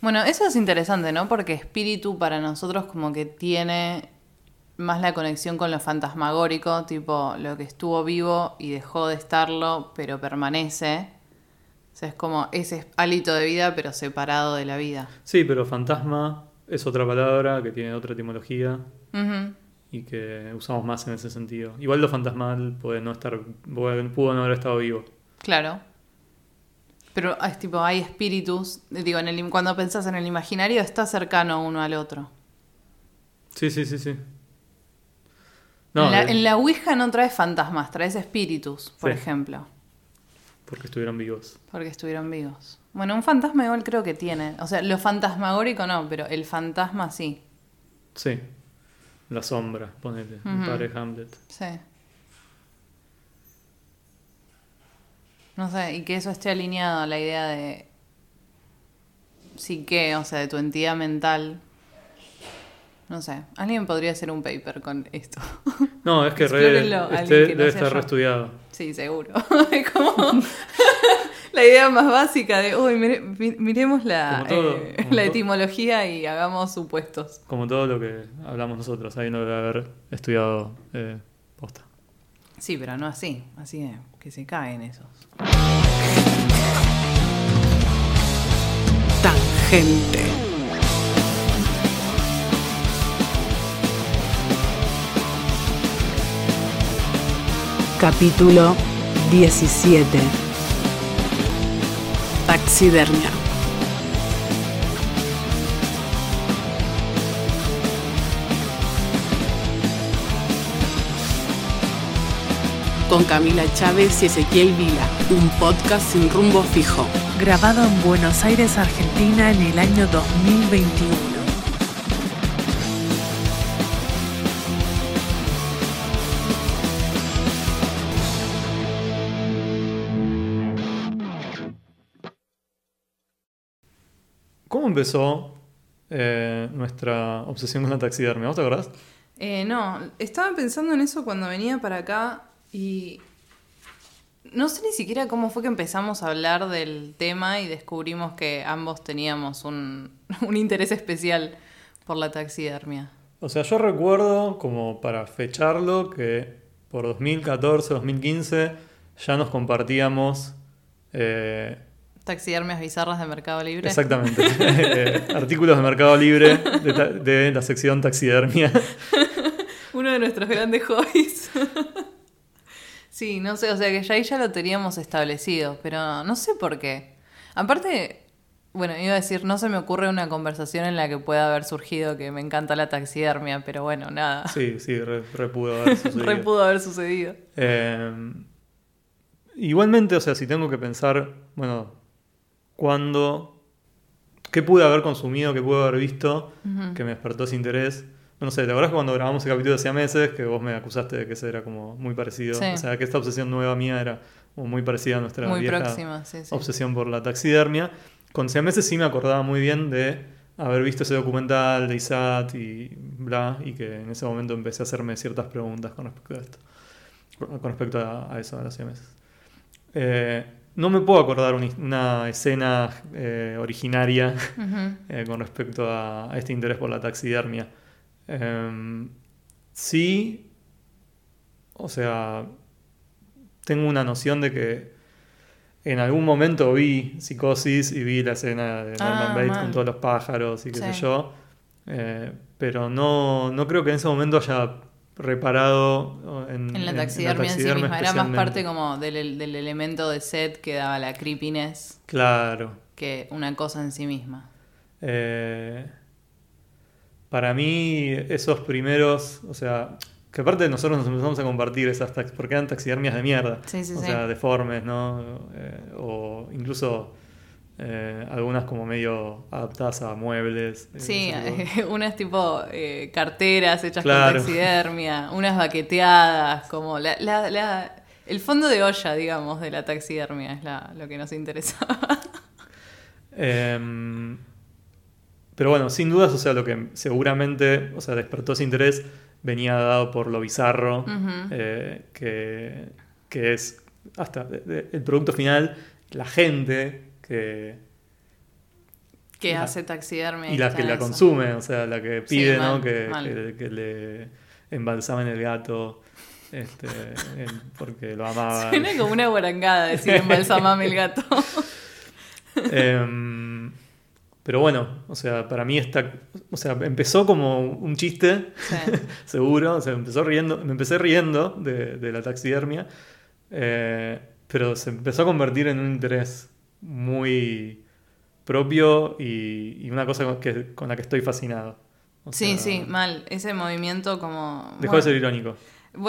Bueno, eso es interesante, ¿no? Porque espíritu para nosotros como que tiene más la conexión con lo fantasmagórico, tipo lo que estuvo vivo y dejó de estarlo, pero permanece. O sea, es como ese hálito de vida, pero separado de la vida. Sí, pero fantasma es otra palabra que tiene otra etimología y que usamos más en ese sentido. Igual lo fantasmal puede no estar, pudo no haber estado vivo. Claro. Pero es tipo, hay espíritus, digo, en el, cuando pensás en el imaginario está cercano uno al otro. Sí, sí, sí, sí. en, la, en la Ouija no traes fantasmas, traes espíritus, por Sí. ejemplo, porque estuvieron vivos. porque estuvieron vivos. Bueno, un fantasma igual creo que tiene. O sea, lo fantasmagórico no, pero el fantasma sí. Sí. La sombra, ponele. El Ujú. padre Hamlet. Sí. No sé, y que eso esté alineado a la idea de psique, o sea, de tu entidad mental. No sé, alguien podría hacer un paper con esto. No, es que re- este que no debe estar reestudiado. Sí, seguro. Es como la idea más básica de, uy, mire- mi- miremos la, todo, eh, la etimología y hagamos supuestos. Como todo lo que hablamos nosotros. Ahí no debe haber estudiado eh, posta. Sí, pero no así, así que se caen esos. Tangente. Capítulo 17. Taxidermia. Con Camila Chávez y Ezequiel Vila, un podcast sin rumbo fijo. grabado en Buenos Aires, Argentina en el año 2021. ¿Cómo empezó eh, nuestra obsesión con la taxidermia? ¿Vos te acordás? Eh, no, estaba pensando en eso cuando venía para acá y no sé ni siquiera cómo fue que empezamos a hablar del tema y descubrimos que ambos teníamos un, un interés especial por la taxidermia. O sea, yo recuerdo, como para fecharlo, que por 2014, 2015 ya nos compartíamos. eh, Taxidermias bizarras de Mercado Libre. exactamente. eh, artículos de Mercado Libre de, ta- de la sección taxidermia. Uno de nuestros grandes hobbies. Sí, no sé, o sea que ya ahí ya lo teníamos establecido, pero no sé por qué. Aparte, bueno, iba a decir, no se me ocurre una conversación en la que pueda haber surgido que me encanta la taxidermia, pero bueno, nada. Sí, sí, re, re pudo haber sucedido. Re pudo haber sucedido. Eh, igualmente, o sea, si tengo que pensar, bueno, cuándo, qué pude haber consumido, qué pude haber visto, que me despertó ese interés. No sé, ¿te acuerdas cuando grabamos el capítulo de hacía meses que vos me acusaste de que ese era como muy parecido? Sí. O sea, que esta obsesión nueva mía era como muy parecida a nuestra Muy vieja próxima, sí, sí. obsesión por la taxidermia. Con meses sí me acordaba muy bien de haber visto ese documental de ISAT y bla, y que en ese momento empecé a hacerme ciertas preguntas con respecto a esto, con respecto a, a eso, a los meses. Eh, no me puedo acordar una, una escena eh, originaria eh, con respecto a, a este interés por la taxidermia. Em, sí, o sea, tengo una noción de que en algún momento vi Psicosis y vi la escena de Norman Ah, Bates mal. con todos los pájaros y qué sé yo, eh, pero no, no creo que en ese momento haya reparado en, En la en- taxidermia en sí misma, era más parte como del, del elemento de set que daba la creepiness Claro. que una cosa en sí misma. Eh, para mí, esos primeros, o sea, que aparte nosotros nos empezamos a compartir esas tax porque eran taxidermias de mierda. Sí, sí, o sí. sea, deformes, ¿no? Eh, o incluso eh, algunas como medio adaptadas a muebles. eh, Sí, no unas tipo eh, carteras hechas Claro. con taxidermia, unas baqueteadas, como la, la- la- el fondo de olla, digamos, de la taxidermia es la- lo que nos interesaba. Pero bueno, sin dudas, o sea, lo que seguramente, o sea, despertó ese interés venía dado por lo bizarro, eh, que, que es hasta de- de- el producto final, la gente que, Que La- hace taxidermia. y la que la eso. consume, o sea, la que Sí, pide, mal, ¿no? Que, que, que le embalsamen el gato. Este, porque lo amaba. Suena como una guarangada decir embalsamame el gato. Em, pero bueno, o sea, para mí está. O sea, empezó como un chiste, Sí. seguro. O sea, empezó riendo, me empecé riendo de, de la taxidermia. eh, pero se empezó a convertir en un interés muy propio y, y una cosa con, que, con la que estoy fascinado. O Sí, sea, sí, mal. Ese movimiento como... Dejó bueno, de ser irónico.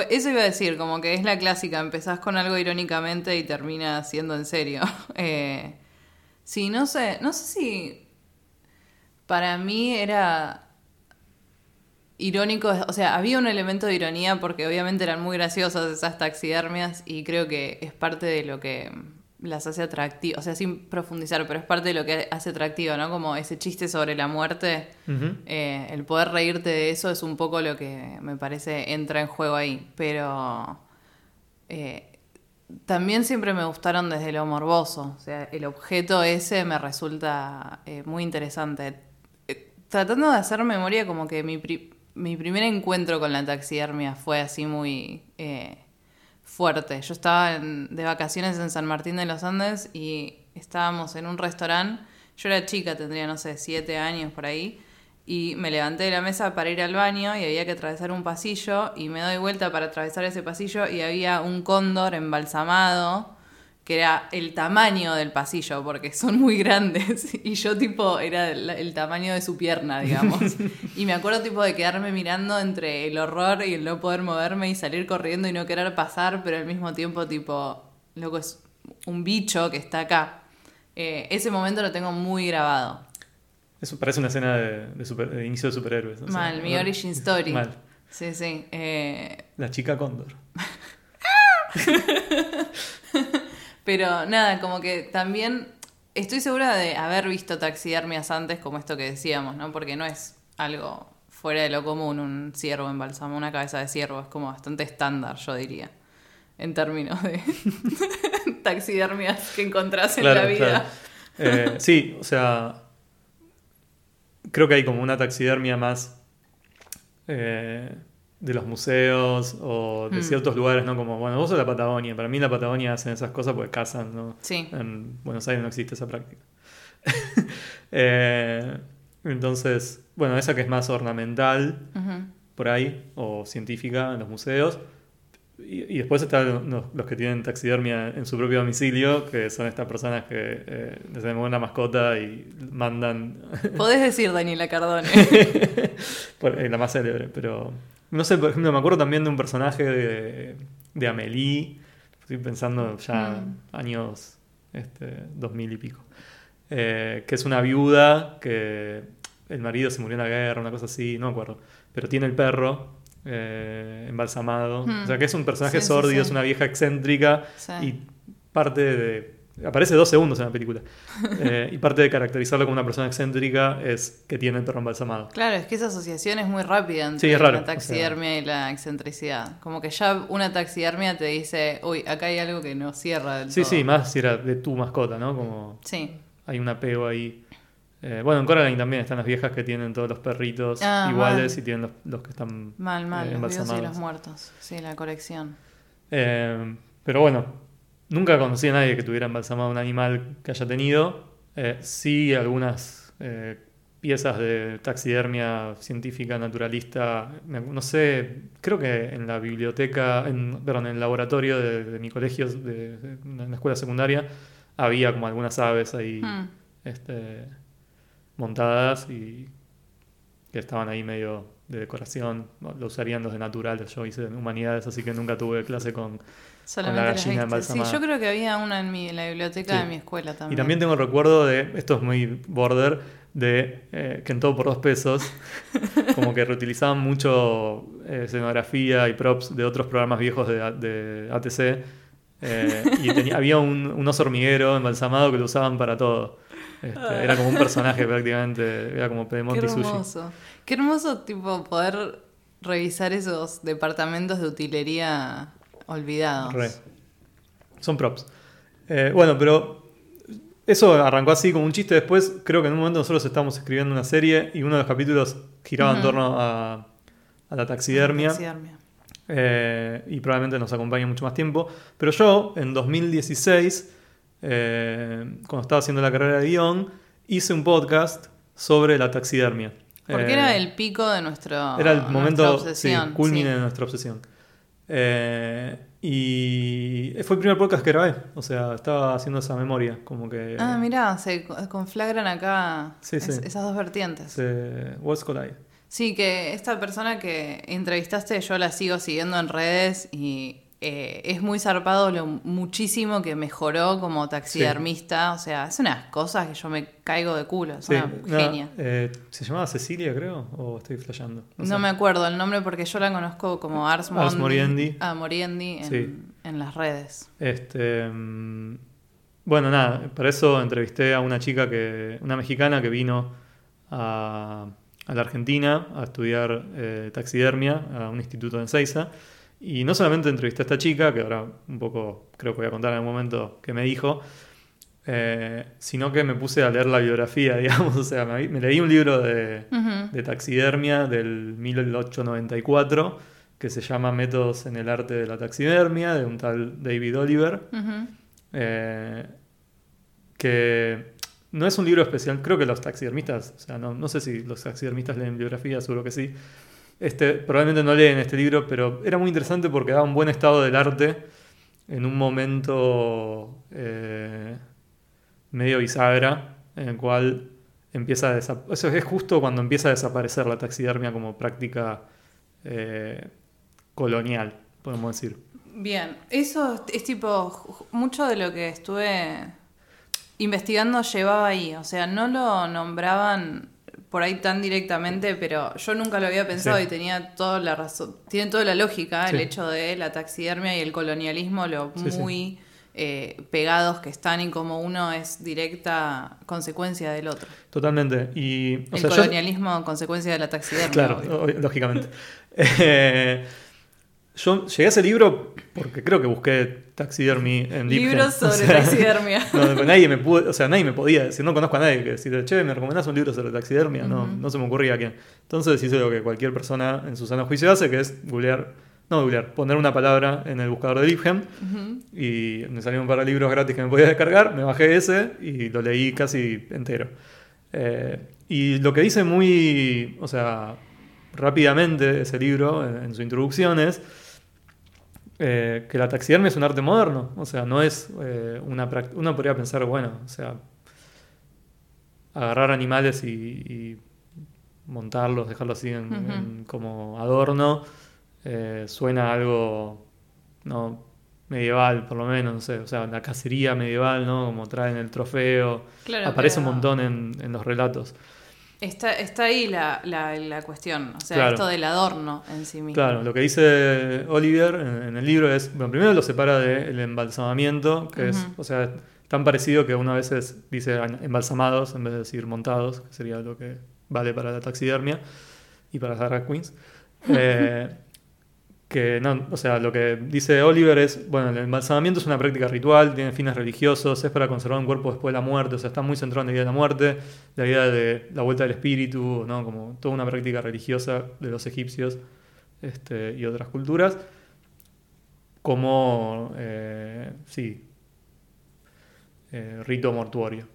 Eso iba a decir, como que es la clásica, empezás con algo irónicamente y termina siendo en serio. Eh, sí, no sé, no sé si para mí era irónico, o sea, había un elemento de ironía porque obviamente eran muy graciosas esas taxidermias y creo que es parte de lo que las hace atractivas, o sea, sin profundizar, pero es parte de lo que hace atractiva, ¿no? Como ese chiste sobre la muerte. Eh, el poder reírte de eso es un poco lo que me parece entra en juego ahí. Pero eh, también siempre me gustaron desde lo morboso. O sea, el objeto ese me resulta eh, muy interesante. Tratando de hacer memoria, como que mi, pri- mi primer encuentro con la taxidermia fue así muy eh, fuerte. Yo estaba en- de vacaciones en San Martín de los Andes y estábamos en un restaurante. Yo era chica, tendría, no sé, siete años por ahí. Y me levanté de la mesa para ir al baño y había que atravesar un pasillo y me doy vuelta para atravesar ese pasillo y había un cóndor embalsamado que era el tamaño del pasillo porque son muy grandes y yo tipo era el, el tamaño de su pierna, digamos. y me acuerdo tipo de quedarme mirando entre el horror y el no poder moverme y salir corriendo y no querer pasar, pero al mismo tiempo tipo, loco, es un bicho que está acá. Eh, ese momento lo tengo muy grabado. Eso parece una escena de, de super- de inicio de superhéroes. o sea, Mal, mi ¿no? origin story. Mal. Sí, sí. Eh, La chica cóndor. pero nada, como que también estoy segura de haber visto taxidermias antes, como esto que decíamos, ¿no? Porque no es algo fuera de lo común un ciervo embalsamado, una cabeza de ciervo, es como bastante estándar, yo diría, en términos de taxidermias que encontrás en la vida. claro. Eh, sí, o sea, creo que hay como una taxidermia más eh, de los museos o de Mm. ciertos lugares, ¿no? Como, bueno, vos sos la Patagonia. Para mí en la Patagonia hacen esas cosas porque cazan, ¿no? Sí. En Buenos Aires no existe esa práctica. Eh, entonces, bueno, esa que es más ornamental Ujú. por ahí, o científica en los museos. Y, y después están los, los que tienen taxidermia en su propio domicilio, que son estas personas que eh, les tenemos una mascota y mandan Podés decir Daniela Cardone. eh, la más célebre, pero no sé, por ejemplo, me acuerdo también de un personaje de, de Amélie, estoy pensando ya Mm. años este, 2000 y pico, eh, que es una viuda que el marido se murió en la guerra, una cosa así, no me acuerdo, pero tiene el perro eh, embalsamado, Mm. o sea que es un personaje Sí, sórdido, sí. es una vieja excéntrica y parte de... Aparece dos segundos en la película. Eh, y parte de caracterizarlo como una persona excéntrica es que tiene el perro embalsamado. Claro, es que esa asociación es muy rápida entre Sí, es raro, la taxidermia y la excentricidad. Como que ya una taxidermia te dice, uy, acá hay algo que no cierra del Sí, todo. sí, más si era de tu mascota, ¿no? Como Sí, hay un apego ahí. Eh, bueno, en Coraline también están las viejas que tienen todos los perritos Ah, iguales mal. y tienen los, los que están mal, mal, eh, los vivos y los muertos. Sí, la colección. Eh, pero bueno, nunca conocí a nadie que tuviera embalsamado un animal que haya tenido. Eh, sí, algunas eh, piezas de taxidermia científica, naturalista. no sé, creo que en la biblioteca, en, perdón, en el laboratorio de, de mi colegio, de, de- en la escuela secundaria, había como algunas aves ahí Hmm. este, montadas y que estaban ahí medio de decoración. Lo usarían los de naturales. Yo hice humanidades, así que nunca tuve clase con Solamente la las gallina viste. Sí, yo creo que había una en, mi, en la biblioteca Sí. de mi escuela también. Y también tengo el recuerdo de, esto es muy border, de eh, que en todo por dos pesos, como que reutilizaban mucho eh, escenografía y props de otros programas viejos de, ATC. eh, y tenía- había un, un oso hormiguero embalsamado que lo usaban para todo. Este, era como un personaje prácticamente, era como Qué Pedemonte y Sushi. hermoso. Qué hermoso, tipo, poder revisar esos departamentos de utilería olvidados. Re. Son props. Eh, bueno, pero eso arrancó así como un chiste. Después, creo que en un momento nosotros estábamos escribiendo una serie y uno de los capítulos giraba en torno a, a la taxidermia. Taxidermia. eh, y probablemente nos acompañe mucho más tiempo. Pero yo, en 2016, eh, cuando estaba haciendo la carrera de guion, hice un podcast sobre la taxidermia. Porque Eh, era el pico de nuestro. era el momento obsesión, sí, culmine sí. de nuestra obsesión. Eh, y fue el primer podcast que grabé. O sea, estaba haciendo esa memoria. Como que. Ah, mirá, se co- conflagran acá Sí, es- sí. esas dos vertientes. se- Worlds Collide. Sí, que esta persona que entrevistaste yo la sigo siguiendo en redes y eh, es muy zarpado lo muchísimo que mejoró como taxidermista. O sea, es unas cosas que yo me caigo de culo. Es Sí, una no, genia. eh, ¿Se llamaba Cecilia, creo? ¿O estoy flasheando? No, sé. me acuerdo el nombre porque yo la conozco como Ars, Ars Moriendi. Ah, Moriendi en, Sí. en las redes. Este, mm, bueno, nada, para eso entrevisté a una chica que, una mexicana que vino a, a la Argentina a estudiar eh, taxidermia a un instituto en Seiza. Y no solamente entrevisté a esta chica, que ahora un poco creo que voy a contar en algún momento que me dijo, eh, sino que me puse a leer la biografía, digamos. O sea, me, me leí un libro de, Ujú. de taxidermia del 1894 que se llama Métodos en el arte de la taxidermia, de un tal David Oliver, eh, que no es un libro especial, creo que los taxidermistas, o sea, no, no sé si los taxidermistas leen biografía, seguro que sí, este, probablemente no leen este libro, pero era muy interesante porque daba un buen estado del arte en un momento eh, medio bisagra, en el cual empieza a desa- Eso es justo cuando empieza a desaparecer la taxidermia como práctica eh, colonial, podemos decir. Bien, eso es, tipo, mucho de lo que estuve investigando llevaba ahí, o sea, no lo nombraban por ahí tan directamente, pero yo nunca lo había pensado Sí. y tenía toda la razón, tiene toda la lógica el hecho de la taxidermia y el colonialismo, lo Sí, muy eh, pegados que están y como uno es directa consecuencia del otro. Totalmente. Y, o el sea, yo- colonialismo consecuencia de la taxidermia. Claro, obvio. obvio, lógicamente. Eh, yo llegué a ese libro porque creo que busqué taxidermy en. Libros O sobre sea, taxidermia. no, pero nadie me pudo, o sea, nadie me podía decir, no conozco a nadie que decir, che, ¿me recomendás un libro sobre taxidermia? No, no se me ocurría quién. Entonces hice lo que cualquier persona en su sano juicio hace, que es googlear, no googlear, poner una palabra en el buscador de Ujú. y me salieron un par de libros gratis que me podía descargar, me bajé ese y lo leí casi entero. Eh, y lo que dice muy, o sea, rápidamente ese libro en, en su introducción es eh, que la taxidermia es un arte moderno, o sea, no es eh, una prac- Uno podría pensar, bueno, o sea, agarrar animales y, y montarlos, dejarlos así en- como adorno, eh, suena algo no medieval, por lo menos, no sé, o sea, la cacería medieval, ¿no? Como traen el trofeo, Claro, aparece un montón en, en los relatos. Está, está ahí la, la, la cuestión, o sea, Claro. esto del adorno en sí mismo. Claro, lo que dice Oliver en, en el libro es, bueno, primero lo separa del embalsamamiento, que es, Ujú. o sea, tan parecido que uno a veces dice embalsamados en vez de decir montados, que sería lo que vale para la taxidermia y para las drag queens. Eh, que no, o sea, lo que dice Oliver es, bueno, el embalsamamiento es una práctica ritual, tiene fines religiosos, es para conservar un cuerpo después de la muerte, o sea, está muy centrado en la idea de la muerte, la idea de la vuelta del espíritu, ¿no? Como toda una práctica religiosa de los egipcios este, y otras culturas, como, eh, sí, eh, rito mortuorio.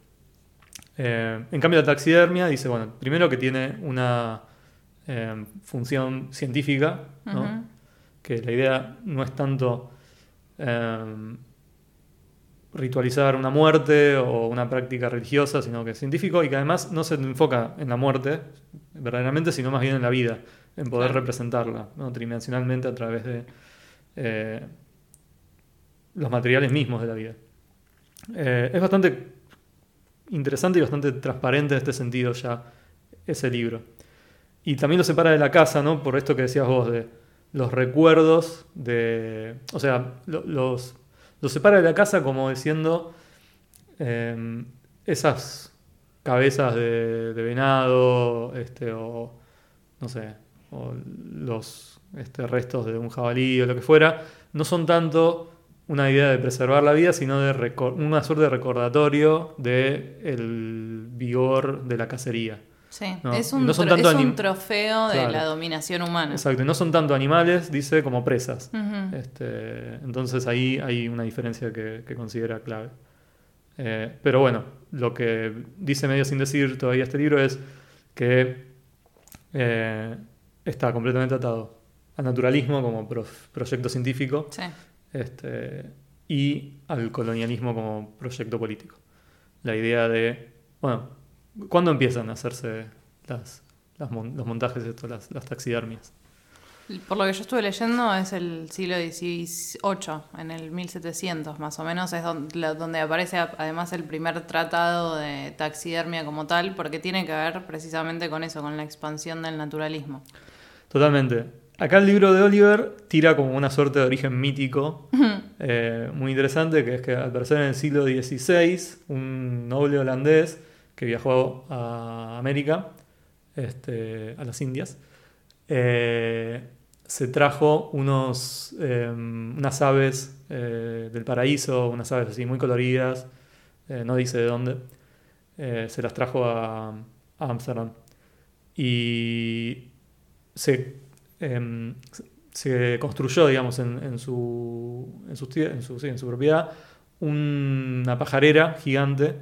Eh, en cambio, la taxidermia dice, bueno, primero que tiene una función científica, ¿no? Que la idea no es tanto eh, ritualizar una muerte o una práctica religiosa, sino que es científico y que además no se enfoca en la muerte verdaderamente, sino más bien en la vida, en poder Claro. representarla ¿no? tridimensionalmente a través de eh, los materiales mismos de la vida. Eh, es bastante interesante y bastante transparente en este sentido ya ese libro. Y también lo separa de la casa, ¿no? Por esto que decías vos, de los recuerdos de... O sea, lo- los, los separa de la casa como diciendo eh, esas cabezas de, de venado, este, o no sé, o los este, restos de un jabalí o lo que fuera, no son tanto una idea de preservar la vida, sino de una suerte de recordatorio de el vigor de la cacería. Sí, No, es, un, no son tanto es un anim- trofeo de Claro. la dominación humana. Exacto, y no son tanto animales, dice, como presas. Este, entonces ahí hay una diferencia que, que considera clave. Eh, pero bueno, lo que dice medio sin decir todavía este libro es que eh, está completamente atado al naturalismo como prof- proyecto científico Sí. este, y al colonialismo como proyecto político. La idea de, bueno, ¿cuándo empiezan a hacerse las, las mon- los montajes estos, las, las taxidermias? Por lo que yo estuve leyendo es el siglo XVIII, en el 1700 más o menos, es donde, aparece además el primer tratado de taxidermia como tal, porque tiene que ver precisamente con eso, con la expansión del naturalismo. Totalmente. Acá el libro de Oliver tira como una suerte de origen mítico eh, muy interesante, que es que al parecer en el siglo XVI, un noble holandés que viajó a América, este, a las Indias, eh, se trajo unos, eh, unas aves eh, del paraíso, unas aves así muy coloridas, eh, no dice de dónde, se las trajo a Ámsterdam. Y se, em, se construyó, digamos, en, su, en, su, en su propiedad una pajarera gigante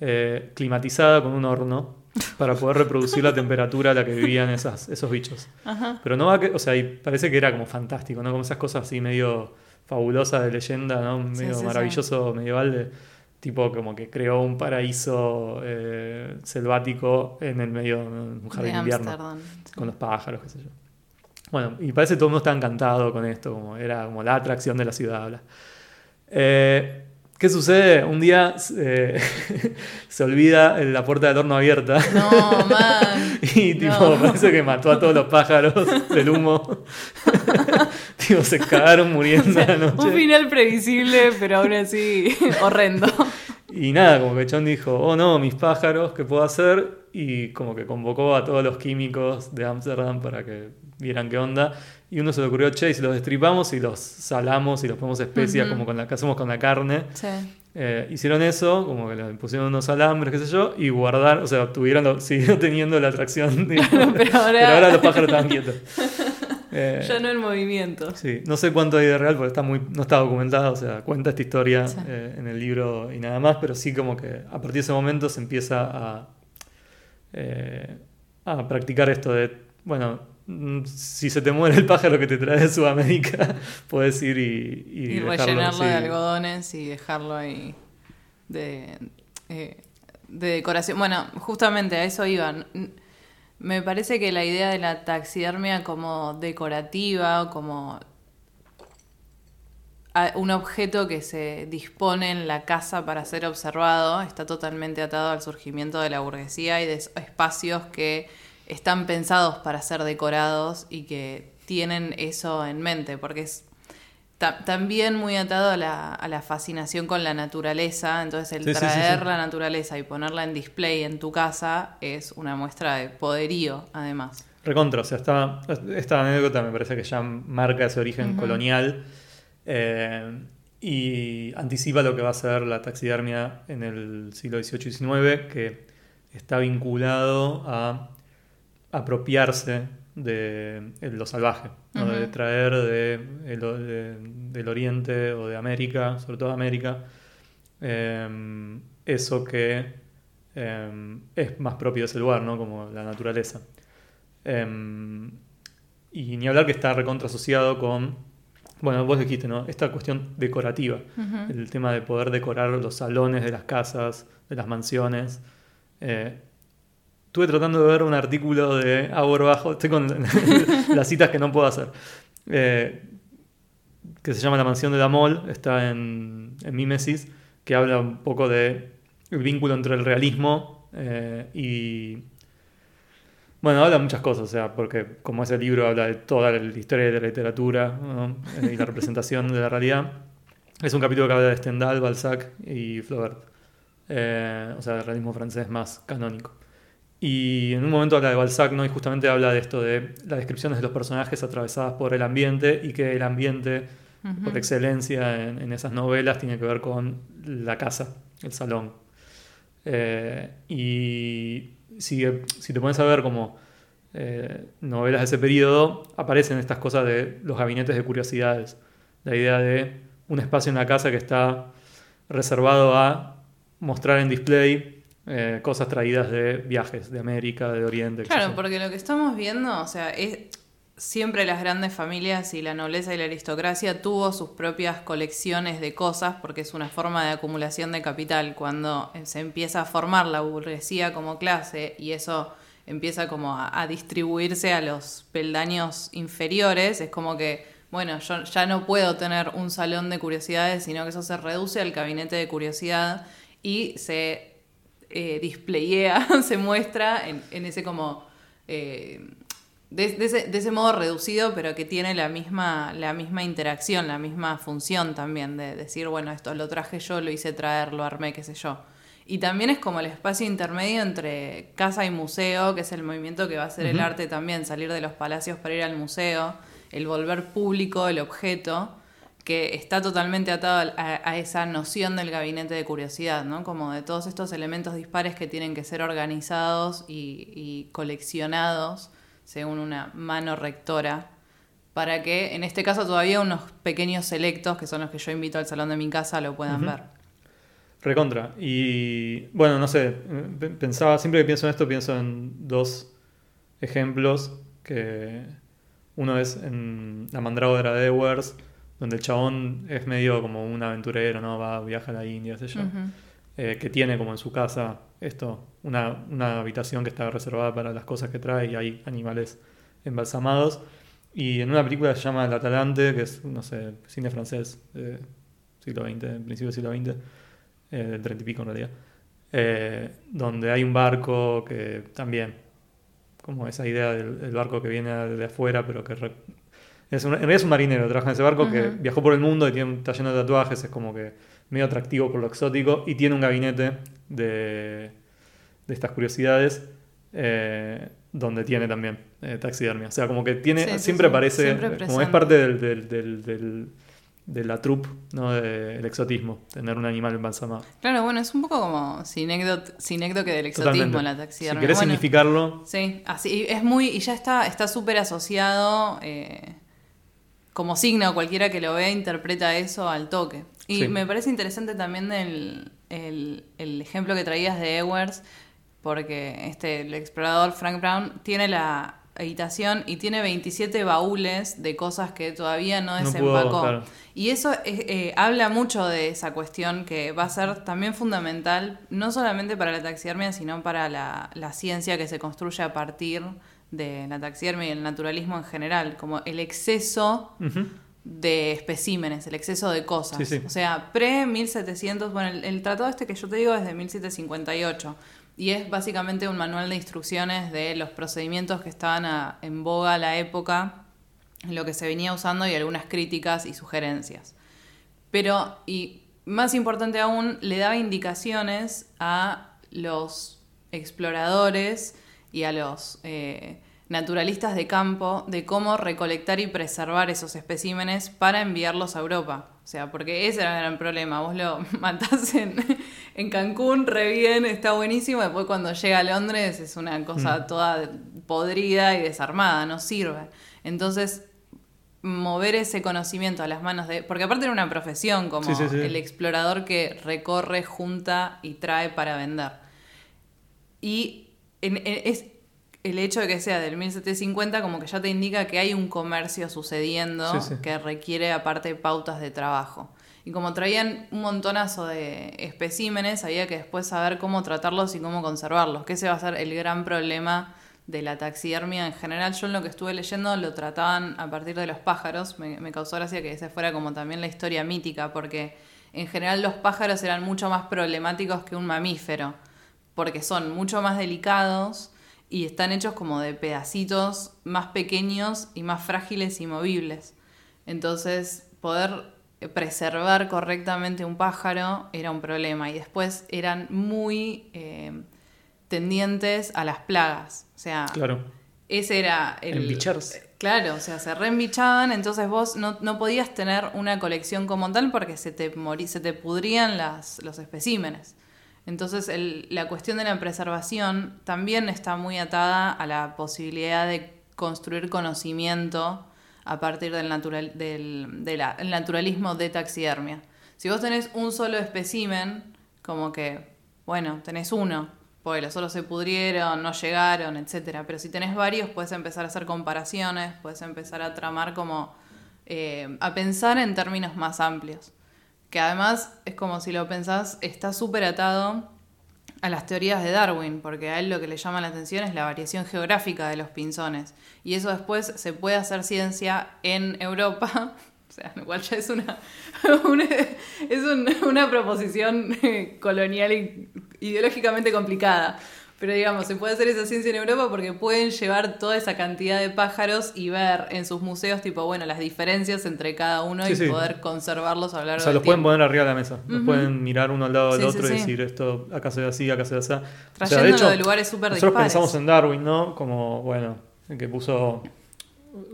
eh, climatizada con un horno para poder reproducir la temperatura a la que vivían esas, esos bichos. Ajá. Pero no va que, o sea, y parece que era como fantástico, ¿no? Como esas cosas así medio fabulosas de leyenda, ¿no? Medio sí, sí. maravilloso medieval de tipo como que creó un paraíso eh, selvático en el medio de un jardín de invierno con los pájaros, qué sé yo. Bueno, y parece que todo el mundo está encantado con esto, como era como la atracción de la ciudad. Eh, ¿Qué sucede? Un día eh, se olvida la puerta del horno abierta No, man. y tipo, No. parece que mató a todos los pájaros del humo. tipo, se cagaron muriendo a la Un final previsible, pero aún así horrendo. Y nada, como que John dijo, oh no, mis pájaros, ¿qué puedo hacer? Y como que convocó a todos los químicos de Ámsterdam para que vieran qué onda. Y uno se le ocurrió, che, y si los destripamos y los salamos y los ponemos especias como con la que hacemos con la carne. Sí. Eh, hicieron eso, como que le pusieron unos alambres, qué sé yo, y guardaron, o sea, tuvieron, lo- siguieron teniendo la atracción, digamos, pero ahora- los pájaros estaban quietos. Eh, Ya no en movimiento. Sí, no sé cuánto hay de real porque está muy, no está documentado, o sea, cuenta esta historia Sí. eh, en el libro y nada más, pero sí como que a partir de ese momento se empieza a, eh, a practicar esto de, bueno, si se te muere el pájaro que te trae de Sudamérica, puedes ir y, y, Y dejarlo, rellenarlo de algodones y dejarlo ahí de, eh, de decoración. Bueno, justamente a eso iba. Me parece que la idea de la taxidermia como decorativa, como un objeto que se dispone en la casa para ser observado, está totalmente atado al surgimiento de la burguesía y de es- espacios que están pensados para ser decorados y que tienen eso en mente, porque es ta- también muy atado a la, a la fascinación con la naturaleza, entonces el Sí, sí, sí, traer sí. la naturaleza y ponerla en display en tu casa es una muestra de poderío, además. Recontra, o sea, está, esta anécdota me parece que ya marca ese origen colonial eh, y anticipa lo que va a ser la taxidermia en el siglo XVIII y XIX, que está vinculado a apropiarse de lo salvaje, ¿no? de traer de, el- de- del Oriente o de América, sobre todo América, eh, eso que eh, es más propio de ese lugar, ¿no? como la naturaleza. Eh, y ni hablar que está recontra asociado con, bueno, vos dijiste, ¿no? Esta cuestión decorativa, el tema de poder decorar los salones de las casas, de las mansiones. Eh, estuve tratando de ver un artículo de Agua Bajo, estoy con las citas que no puedo hacer, eh, que se llama La Mansión de la Mol, está en, en Mimesis, que habla un poco de el vínculo entre el realismo eh, y bueno, habla de muchas cosas, o sea, porque como ese libro habla de toda la historia de la literatura ¿no? Eh, y la representación de la realidad, es un capítulo que habla de Stendhal, Balzac y Flaubert, Eh, o sea, del realismo francés más canónico. Y en un momento habla de Balzac, ¿no? Y justamente habla de esto de las descripciones de los personajes atravesadas por el ambiente y que el ambiente por excelencia en, en esas novelas tiene que ver con la casa, el salón. Eh, y si, si te pones a ver como eh, novelas de ese periodo, aparecen estas cosas de los gabinetes de curiosidades. La idea de un espacio en la casa que está reservado a mostrar en display eh, cosas traídas de viajes, de América, de Oriente. Claro, etcétera. porque lo que estamos viendo, o sea, es siempre las grandes familias y la nobleza y la aristocracia tuvo sus propias colecciones de cosas porque es una forma de acumulación de capital. Cuando se empieza a formar la burguesía como clase y eso empieza como a, a distribuirse a los peldaños inferiores, es como que, bueno, yo ya no puedo tener un salón de curiosidades, sino que eso se reduce al gabinete de curiosidad y se eh, displayea, se muestra en, en ese como... eh, de, de ese, de ese modo reducido, pero que tiene la misma, la misma interacción, la misma función también, de decir, bueno, esto lo traje yo, lo hice traer, lo armé, qué sé yo. Y también es como el espacio intermedio entre casa y museo, que es el movimiento que va a hacer el arte también, salir de los palacios para ir al museo, el volver público el objeto, que está totalmente atado a, a esa noción del gabinete de curiosidad, ¿no? Como de todos estos elementos dispares que tienen que ser organizados y, y coleccionados según una mano rectora, para que en este caso todavía unos pequeños selectos, que son los que yo invito al salón de mi casa, lo puedan ver. Recontra. Y bueno, no sé, pensaba, siempre que pienso en esto, pienso en dos ejemplos, que uno es en La Mandrágora de Ewers, donde el chabón es medio como un aventurero, ¿no? Va, viaja a la India, sé yo. Eh, que tiene como en su casa esto, una, una habitación que está reservada para las cosas que trae y hay animales embalsamados. Y en una película que se llama El Atalante, que es, no sé, cine francés, eh, siglo XX, principio del siglo XX, eh, del 30 y pico en realidad, eh, donde hay un barco que también, como esa idea del, del barco que viene de afuera, pero que... re- es un, en realidad es un marinero, trabaja en ese barco que viajó por el mundo y tiene, está lleno de tatuajes, es como que medio atractivo por lo exótico y tiene un gabinete de, de estas curiosidades eh, donde tiene también eh, taxidermia. O sea, como que tiene, Sí, siempre sí, aparece, siempre eh, como es parte del, del- del- del- de la troupe, ¿no? del exotismo, tener un animal embalsamado. Claro, bueno, es un poco como sinécdoque sinécdoque del Totalmente. exotismo, la Si taxidermia. querés Bueno, significarlo, Sí, así es muy y ya está está súper asociado eh, como signo cualquiera que lo vea interpreta eso al toque. Y Sí. me parece interesante también el, el- el ejemplo que traías de Ewers, porque este el explorador Frank Brown tiene la habitación y tiene 27 baúles de cosas que todavía no desempacó. Y eso es- eh, habla mucho de esa cuestión que va a ser también fundamental, no solamente para la taxidermia, sino para la, la ciencia que se construye a partir de la taxidermia y el naturalismo en general, como el exceso de especímenes, el exceso de cosas. Sí, sí. O sea, pre-1700, bueno, el, el tratado este que yo te digo es de 1758 y es básicamente un manual de instrucciones de los procedimientos que estaban a- en boga a la época, lo que se venía usando y algunas críticas y sugerencias. Pero, y más importante aún, le daba indicaciones a los exploradores y a los eh, naturalistas de campo de cómo recolectar y preservar esos especímenes para enviarlos a Europa. O sea, porque ese era el gran problema. Vos lo matás en, en Cancún, re bien, está buenísimo. Después cuando llega a Londres es una cosa Mm. toda podrida y desarmada, no sirve. Entonces, mover ese conocimiento a las manos de... Porque aparte era una profesión, como Sí, sí, sí. el explorador que recorre, junta y trae para vender. Y en- en- es el hecho de que sea del 1750 como que ya te indica que hay un comercio sucediendo Sí, sí. que requiere aparte pautas de trabajo. Y como traían un montonazo de especímenes, había que después saber cómo tratarlos y cómo conservarlos, que ese va a ser el gran problema de la taxidermia en general. Yo en lo que estuve leyendo lo trataban a partir de los pájaros. Me, me causó gracia que esa fuera como también la historia mítica, porque en general los pájaros eran mucho más problemáticos que un mamífero, porque son mucho más delicados y están hechos como de pedacitos más pequeños y más frágiles y movibles. Entonces, poder preservar correctamente un pájaro era un problema y después eran muy eh, tendientes a las plagas. O sea, claro. ese era el... En bicharse. Claro, o sea, se reembichaban, entonces vos no, no podías tener una colección como tal porque se te, morí, se te pudrían las, los especímenes. Entonces el- la cuestión de la preservación también está muy atada a la posibilidad de construir conocimiento a partir del, natural, del naturalismo de taxidermia. Si vos tenés un solo espécimen, como que, bueno, tenés uno, porque los otros se pudrieron, no llegaron, etcétera. Pero si tenés varios, puedes empezar a hacer comparaciones, puedes empezar a tramar como eh, a pensar en términos más amplios. Que además es como si lo pensás, está súper atado a las teorías de Darwin, porque a él lo que le llama la atención es la variación geográfica de los pinzones. Y eso después se puede hacer ciencia en Europa. O sea, lo cual ya es una, es un- una proposición eh, colonial y ideológicamente complicada. Pero digamos, se puede hacer esa ciencia en Europa porque pueden llevar toda esa cantidad de pájaros y ver en sus museos, tipo, bueno, las diferencias entre cada uno Sí, y sí. poder conservarlos a lo largo O sea, los pueden poner arriba de la mesa. Los pueden mirar uno al lado del Sí, otro y decir esto, acá se ve así, acá se ve así. O sea, Trayéndolo de lugares súper Nosotros dispares. pensamos en Darwin, ¿no? Como, bueno, el que puso.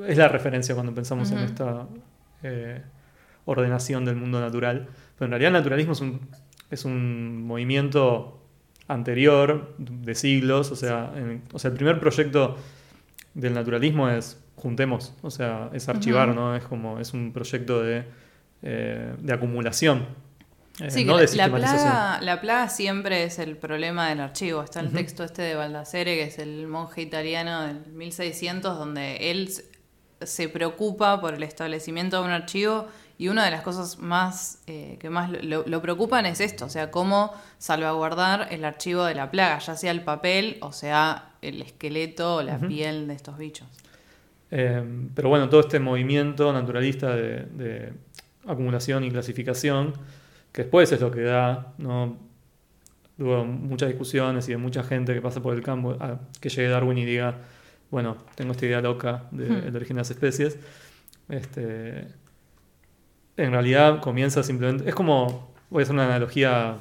Es la referencia cuando pensamos en esta eh, ordenación del mundo natural. Pero en realidad el naturalismo es un, es un movimiento anterior, de siglos. O sea, en- o sea, el primer proyecto del naturalismo es juntemos, o sea, es archivar. ¿no? Es como, es un proyecto de, eh, de acumulación. eh, Sí, no de la, plaga, la plaga siempre es el problema del archivo. Está el texto este de Baldassare, que es el monje italiano del 1600, donde él se preocupa por el establecimiento de un archivo y una de las cosas más eh, que más lo, lo preocupan es esto, o sea, cómo salvaguardar el archivo de la plaga, ya sea el papel o sea el esqueleto o la piel de estos bichos. Eh, pero bueno, todo este movimiento naturalista de, de acumulación y clasificación, que después es lo que da, ¿no? Luego muchas discusiones y de mucha gente que pasa por el campo, a que llegue Darwin y diga, bueno, tengo esta idea loca del Hmm. origen de las especies. Este, en realidad comienza simplemente, es como, voy a hacer una analogía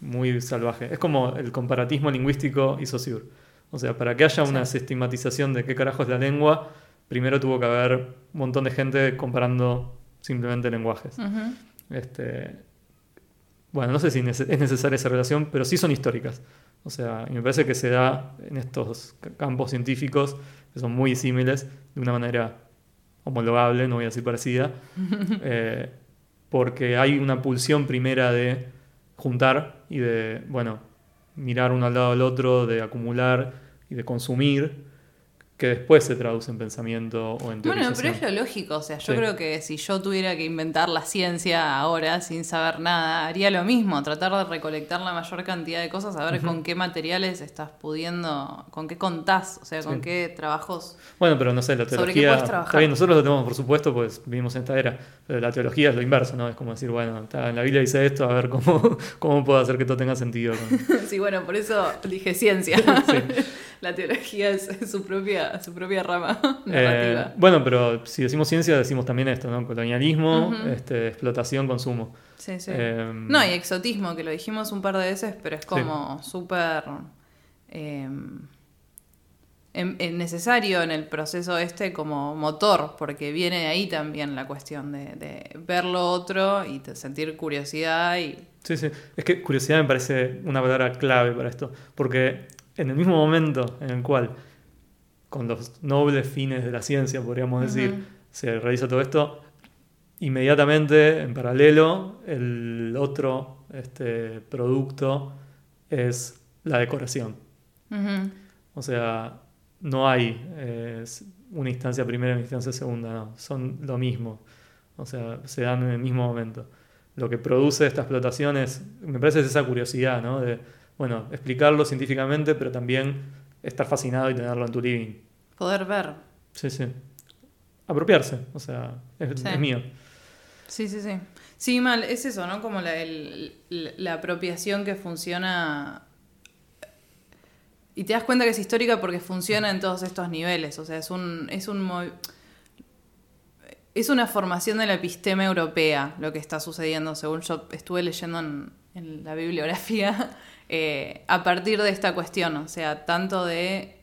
muy salvaje, es como el comparatismo lingüístico y Saussure. O sea, para que haya una Sí. sistematización de qué carajo es la lengua, primero tuvo que haber un montón de gente comparando simplemente lenguajes. Este, bueno, no sé si es necesaria esa relación, pero sí son históricas. O sea, y me parece que se da en estos ca- campos científicos que son muy símiles de una manera homologable, no voy a decir parecida, eh, porque hay una pulsión primera de juntar y de, bueno, mirar uno al lado del otro, de acumular y de consumir, que después se traduce en pensamiento o en Bueno, pero es lo lógico, o sea, yo Sí. creo que si yo tuviera que inventar la ciencia ahora sin saber nada, haría lo mismo, tratar de recolectar la mayor cantidad de cosas, a ver con qué materiales estás pudiendo, con qué contás, o sea, con Sí. qué trabajos. Bueno, pero no sé, la ¿Sobre qué teología. Está bien, nosotros lo tenemos por supuesto, pues vivimos en esta era. Pero la teología es lo inverso, ¿no? Es como decir, bueno, está, en la Biblia dice esto, a ver cómo, cómo puedo hacer que todo tenga sentido. con- sí, bueno, por eso dije ciencia. Sí. la teología es, es su propia, su propia rama Eh, narrativa. bueno, pero si decimos ciencia, decimos también esto, ¿no? Colonialismo, este, explotación, consumo. Sí, sí. eh, No, y exotismo, que lo dijimos un par de veces, pero es como súper eh, em- em, necesario en el proceso este como motor, porque viene de ahí también la cuestión de, de ver lo otro y sentir curiosidad y... Sí, sí. Es que curiosidad me parece una palabra clave para esto. Porque en el mismo momento en el cual, con los nobles fines de la ciencia, podríamos decir, se realiza todo esto, inmediatamente, en paralelo, el otro este, producto es la decoración. O sea, no hay eh, una instancia primera y una instancia segunda, no. Son lo mismo. O sea, se dan en el mismo momento. Lo que produce esta explotación es, me parece, es esa curiosidad, ¿no? De, bueno, explicarlo científicamente, pero también estar fascinado y tenerlo en tu living. Poder ver. Sí, sí. Apropiarse, o sea, es, Sí. es mío. Sí, sí, sí. Sí, mal, es eso, ¿no? Como la, el- la- apropiación que funciona. Y te das cuenta que es histórica porque funciona en todos estos niveles. O sea, es un. Es un es una formación de la epistema europea lo que está sucediendo, según yo estuve leyendo en, en la bibliografía, eh, a partir de esta cuestión, o sea, tanto de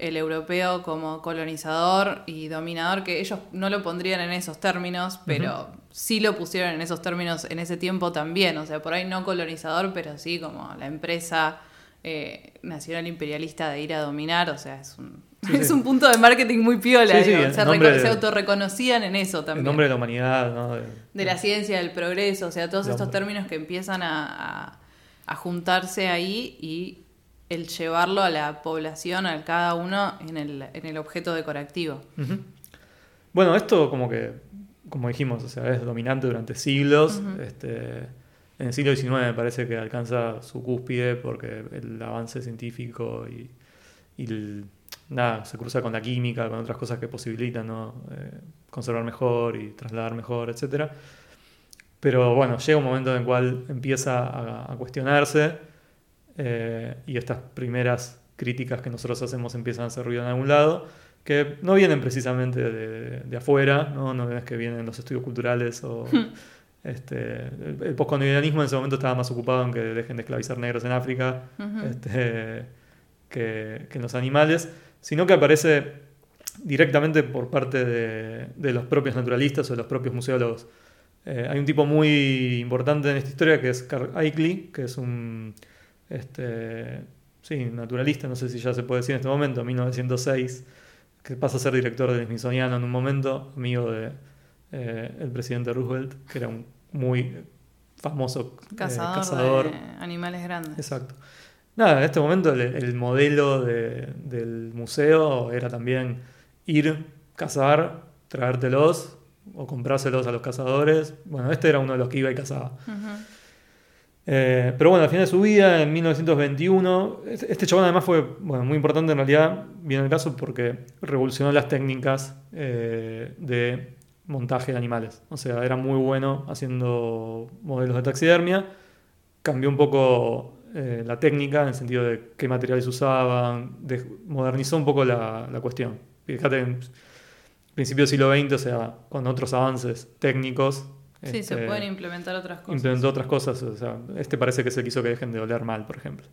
el europeo como colonizador y dominador, que ellos no lo pondrían en esos términos, pero sí lo pusieron en esos términos en ese tiempo también. O sea, por ahí no colonizador, pero sí como la empresa eh, nacional imperialista de ir a dominar. O sea, es un, Sí, es sí. un punto de marketing muy piola. Sí, se, autorreconocían en eso también. nombre de la humanidad, ¿no? De- de la ciencia, del progreso, o sea, todos estos términos que empiezan a, a- a juntarse ahí y el llevarlo a la población, a cada uno en el, en el objeto decorativo. Ujú. Bueno, esto como que, como dijimos, o sea, es dominante durante siglos. este, en el siglo XIX me parece que alcanza su cúspide porque el avance científico y, y el- nada, se cruza con la química, con otras cosas que posibilitan ¿no? Eh, conservar mejor y trasladar mejor, etcétera. Pero bueno, llega un momento en el cual empieza a, a cuestionarse eh, y estas primeras críticas que nosotros hacemos empiezan a hacer ruido en algún lado, que no vienen precisamente de, de afuera, ¿no? no es que vienen los estudios culturales o... Este, el, el postcolonialismo en ese momento estaba más ocupado en que dejen de esclavizar negros en África Ujú. este, que, que en los animales, sino que aparece directamente por parte de, de los propios naturalistas o de los propios museólogos. Eh, hay un tipo muy importante en esta historia que es Carl Aikley, que es un este, sí, naturalista, no sé si ya se puede decir en este momento, 1906, que pasa a ser director del Smithsoniano en un momento, amigo de eh, el presidente Roosevelt, que era un muy famoso eh, Cazador, cazador. de animales grandes. Exacto. Nada, en este momento el, el modelo de- del museo era también ir, cazar, traértelos o comprárselos a los cazadores. Bueno, este era uno de los que iba y cazaba. Eh, pero bueno, al final de su vida, en 1921, este este chabón además fue bueno, muy importante en realidad, viene el caso, porque revolucionó las técnicas eh, de montaje de animales. O sea, era muy bueno haciendo modelos de taxidermia, cambió un poco eh, la técnica en el sentido de qué materiales usaban, de- modernizó un poco la, la cuestión. Fíjate, en principio del siglo XX, o sea, con otros avances técnicos. Sí, se este, pueden implementar otras cosas. implementó otras cosas. O sea, este parece que se quiso que dejen de oler mal, por ejemplo.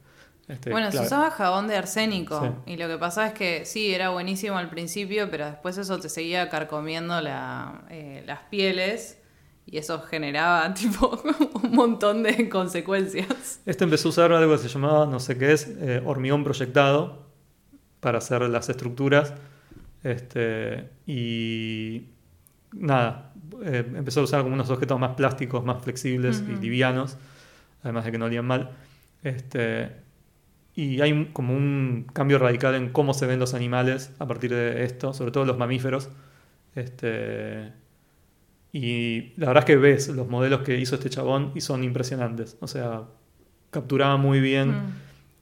Este, Bueno, se usaba jabón de arsénico Sí. y lo que pasa es que sí, era buenísimo al principio, pero después eso te seguía carcomiendo la, eh, las pieles y eso generaba tipo un montón de consecuencias. Este empezó a usar algo que se llamaba, no sé qué es, eh, hormigón proyectado para hacer las estructuras. Este, y nada, eh, empezó a usar como unos objetos más plásticos, más flexibles y livianos, además de que no olían mal. Este, y hay un- como un cambio radical en cómo se ven los animales a partir de esto, sobre todo los mamíferos. Este, y la verdad es que ves los modelos que hizo este chabón y son impresionantes. O sea, capturaba muy bien Mm.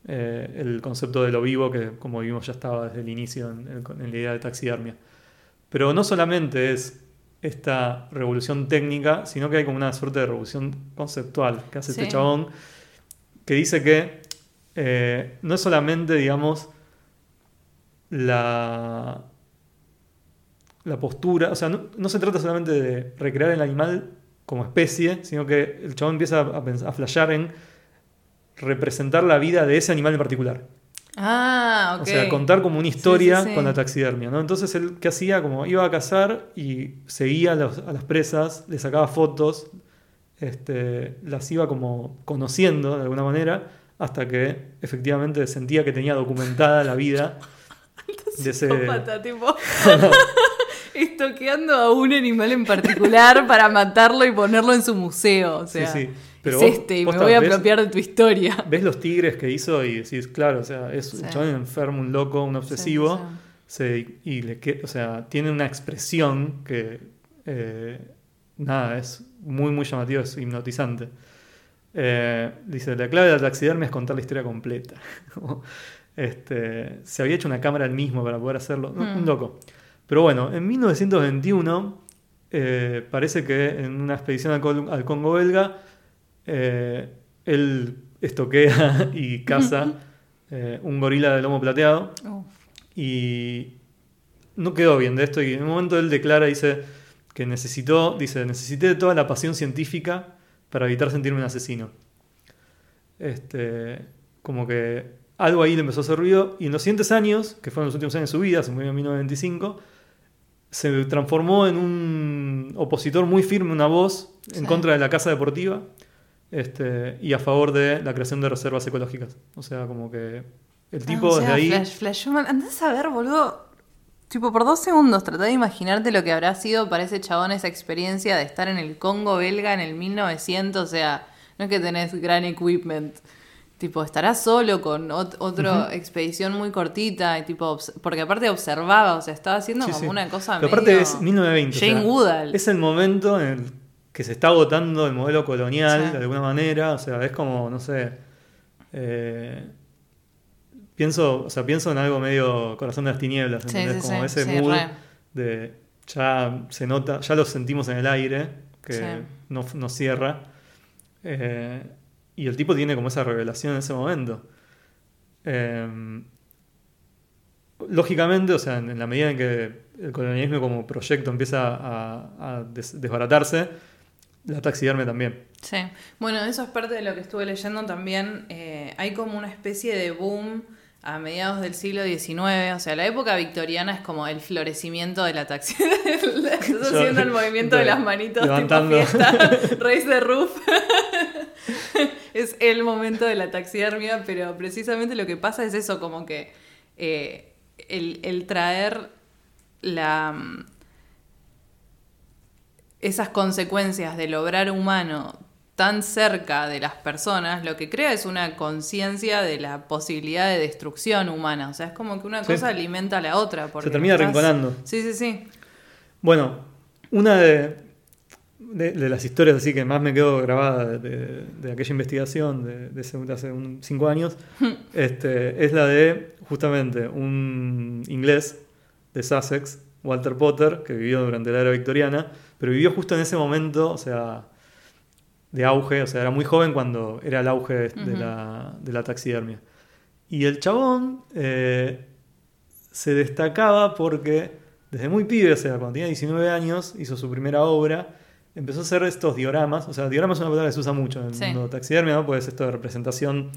Eh, el concepto de lo vivo, que como vimos ya estaba desde el inicio en, la idea de taxidermia. Pero no solamente es esta revolución técnica, sino que hay como una suerte de revolución conceptual que hace Sí. este chabón, que dice que eh, no es solamente, digamos, la, la postura, o sea, no, no se trata solamente de recrear el animal como especie, sino que el chabón empieza a, pens- a flashear en representar la vida de ese animal en particular. Ah, ok. O sea, contar como una historia Sí, sí, sí. con la taxidermia, ¿no? Entonces él que hacía como iba a cazar y seguía a, los- a las presas, le sacaba fotos, este, las iba como conociendo de alguna manera, hasta que efectivamente sentía que tenía documentada la vida de ese... Tipo. Estoqueando a un animal en particular para matarlo y ponerlo en su museo. O sea, sí, sí. Es vos- este y me voy a ves- apropiar de tu historia. Ves los tigres que hizo y decís, claro, o sea, es un Sí. chabón enfermo, un loco, un obsesivo. Sí, se- y le o sea, tiene una expresión que eh, nada, es muy muy llamativo, es hipnotizante. Eh, dice, la clave de la taxidermia es contar la historia completa. este, se había hecho una cámara él mismo para poder hacerlo, un- un Hmm. loco. Pero bueno, en 1921 eh, parece que en una expedición al, al Congo belga, eh, él estoquea y caza eh, un gorila de lomo plateado. Uh, y no quedó bien de esto. Y en un momento él declara, dice que necesitó, dice, necesité toda la pasión científica para evitar sentirme un asesino. Este, como que algo ahí le empezó a hacer ruido. Y en los siguientes años, que fueron los últimos años de su vida, se murió en 1925, se transformó en un opositor muy firme, una voz en contra de la casa deportiva este, y a favor de la creación de reservas ecológicas. O sea, como que el tipo Ah, o desde ahí... Flash, Flash Human. Andás a ver, boludo. Tipo, por dos segundos, tratá de imaginarte lo que habrá sido para ese chabón esa experiencia de estar en el Congo belga en el 1900. O sea, no es que tenés gran equipment. Tipo, estarás solo con ot- otra expedición muy cortita. Y tipo, porque aparte observaba, o sea, estaba haciendo Sí, como sí. una cosa Pero aparte medio es 1920. o Jane sea, Goodall. Es el momento en el que se está agotando el modelo colonial Sí. de alguna manera. O sea, es como, no sé. eh, pienso, o sea, pienso en algo medio corazón de las tinieblas. ¿entendés? sí, como ese mood re. de ya se nota, ya lo sentimos en el aire, que no, no cierra. Eh, y el tipo tiene como esa revelación en ese momento. Eh, lógicamente, o sea, en, en la medida en que el colonialismo como proyecto empieza a, a des- desbaratarse, la taxidermia también. Sí, bueno, eso es parte de lo que estuve leyendo también. Eh, hay como una especie de boom a mediados del siglo XIX, o sea, la época victoriana es como el florecimiento de la taxi. Estás haciendo el movimiento de las manitos levantando. tipo fiesta, the roof. es el momento de la taxidermia, pero precisamente lo que pasa es eso, como que eh, el, el traer la esas consecuencias del obrar humano tan cerca de las personas, lo que crea es una conciencia de la posibilidad de destrucción humana. O sea, es como que una Sí. cosa alimenta a la otra. porque termina estás- arrinconando. Sí, sí, sí. Bueno, una de, de- de las historias así que más me quedó grabada de, de- aquella investigación de, hace, hace un- cinco años este, es la de justamente un inglés de Sussex, Walter Potter, que vivió durante la era victoriana, pero vivió justo en ese momento, o sea, de auge, o sea, era muy joven cuando era el auge de, la, de la taxidermia. Y el chabón eh, se destacaba porque desde muy pibe, o sea, cuando tenía 19 años, hizo su primera obra, empezó a hacer estos dioramas, o sea, diorama es una palabra que se usa mucho en el Sí. mundo de taxidermia, ¿no? Pues esto de representación,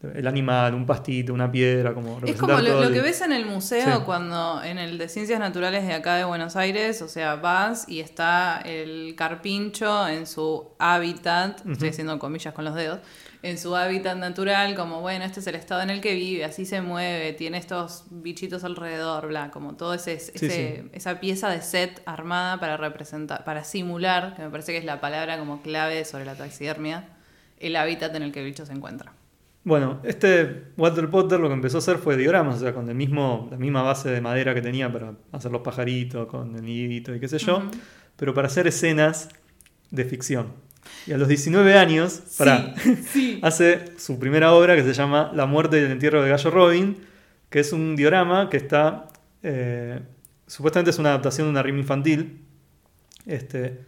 el animal, un pastito, una piedra, como Es como lo, que ves en el museo Sí. cuando en el de Ciencias Naturales de acá de Buenos Aires, o sea, vas y está el carpincho en su hábitat, Ujú. estoy haciendo comillas con los dedos, en su hábitat natural, como bueno, este es el estado en el que vive, así se mueve, tiene estos bichitos alrededor, bla, como todo ese, ese- sí. esa pieza de set armada para representar, para simular, que me parece que es la palabra como clave sobre la taxidermia, el hábitat en el que el bicho se encuentra. Bueno, este Walter Potter lo que empezó a hacer fue dioramas, o sea, con el mismo, la misma base de madera que tenía para hacer los pajaritos, con el nidito y qué sé yo, pero para hacer escenas de ficción. Y a los 19 años, sí. hace su primera obra que se llama La muerte y el entierro de Gallo Robin, que es un diorama que está, eh, supuestamente es una adaptación de una rima infantil, este,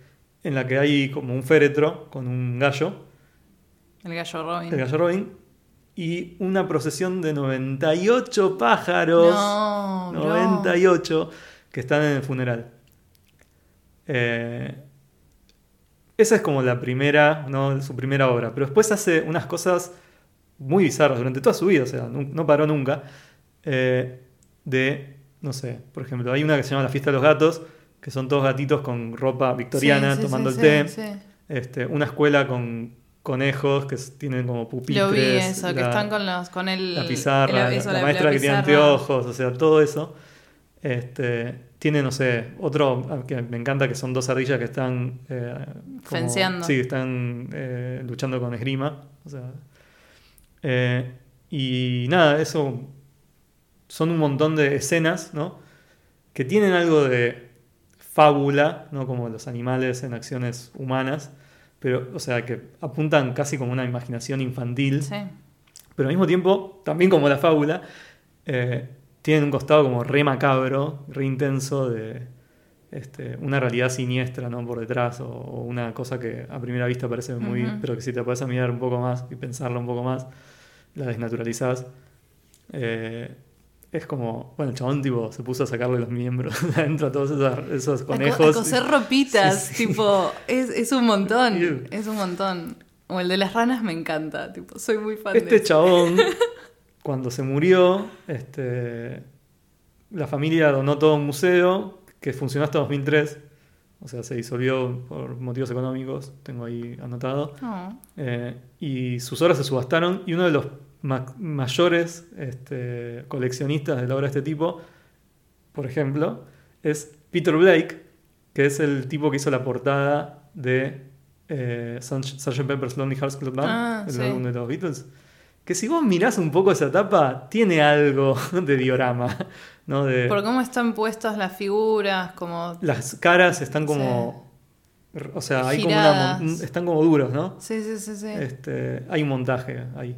en la que hay como un féretro con un gallo, El gallo Robin. el gallo Robin, y una procesión de 98 pájaros. No, bro. 98 que están en el funeral. Eh, esa es como la primera, ¿no? su primera obra. Pero después hace unas cosas muy bizarras durante toda su vida, o sea, no, no paró nunca. eh, de, no sé, por ejemplo, hay una que se llama La fiesta de los gatos, que son todos gatitos con ropa victoriana Sí, sí, tomando sí, el té. Este, una escuela con conejos que tienen como pupitres. Lo vi eso, que la- están con los con el la pizarra, el- eso, la, la maestra que tiene anteojos, o sea, todo eso. Este, tiene, no sé, otro ah, que me encanta que son dos ardillas que están. eh, como- Fenceando. Sí, están eh, luchando con esgrima. O sea, eh, y nada, eso. Son un montón de escenas, ¿no? Que tienen algo de fábula, ¿no? Como los animales en acciones humanas. Pero, o sea, que apuntan casi como una imaginación infantil Sí. pero al mismo tiempo, también como la fábula, eh, tienen un costado como re macabro, re intenso de este, una realidad siniestra ¿no? por detrás o, o una cosa que a primera vista parece muy... Pero que si te puedes mirar un poco más y pensarla un poco más, la desnaturalizás. Eh, es como, bueno, el chabón tipo se puso a sacarle los miembros adentro a todos esos, esos A co- conejos. A, coser ropitas, Sí, sí. tipo, es, es un montón, es un montón. O el de las ranas me encanta, tipo, soy muy fan Este de eso. chabón cuando se murió, este, la familia donó todo un museo que funcionó hasta 2003. O sea, se disolvió por motivos económicos, tengo ahí anotado. Oh. Eh, y sus obras se subastaron y uno de los ma- mayores este, coleccionistas de la obra de este tipo, por ejemplo, es Peter Blake, que es el tipo que hizo la portada de eh, Sgt. Pepper's Lonely Hearts Club Band, Ah, el sí. álbum de los Beatles. Que si vos mirás un poco esa tapa, tiene algo de diorama, ¿no? De, Por cómo están puestas las figuras, como... las caras están como... O sea, hay como una están como duros, ¿no? Sí, sí, sí, sí. Este, hay un montaje ahí.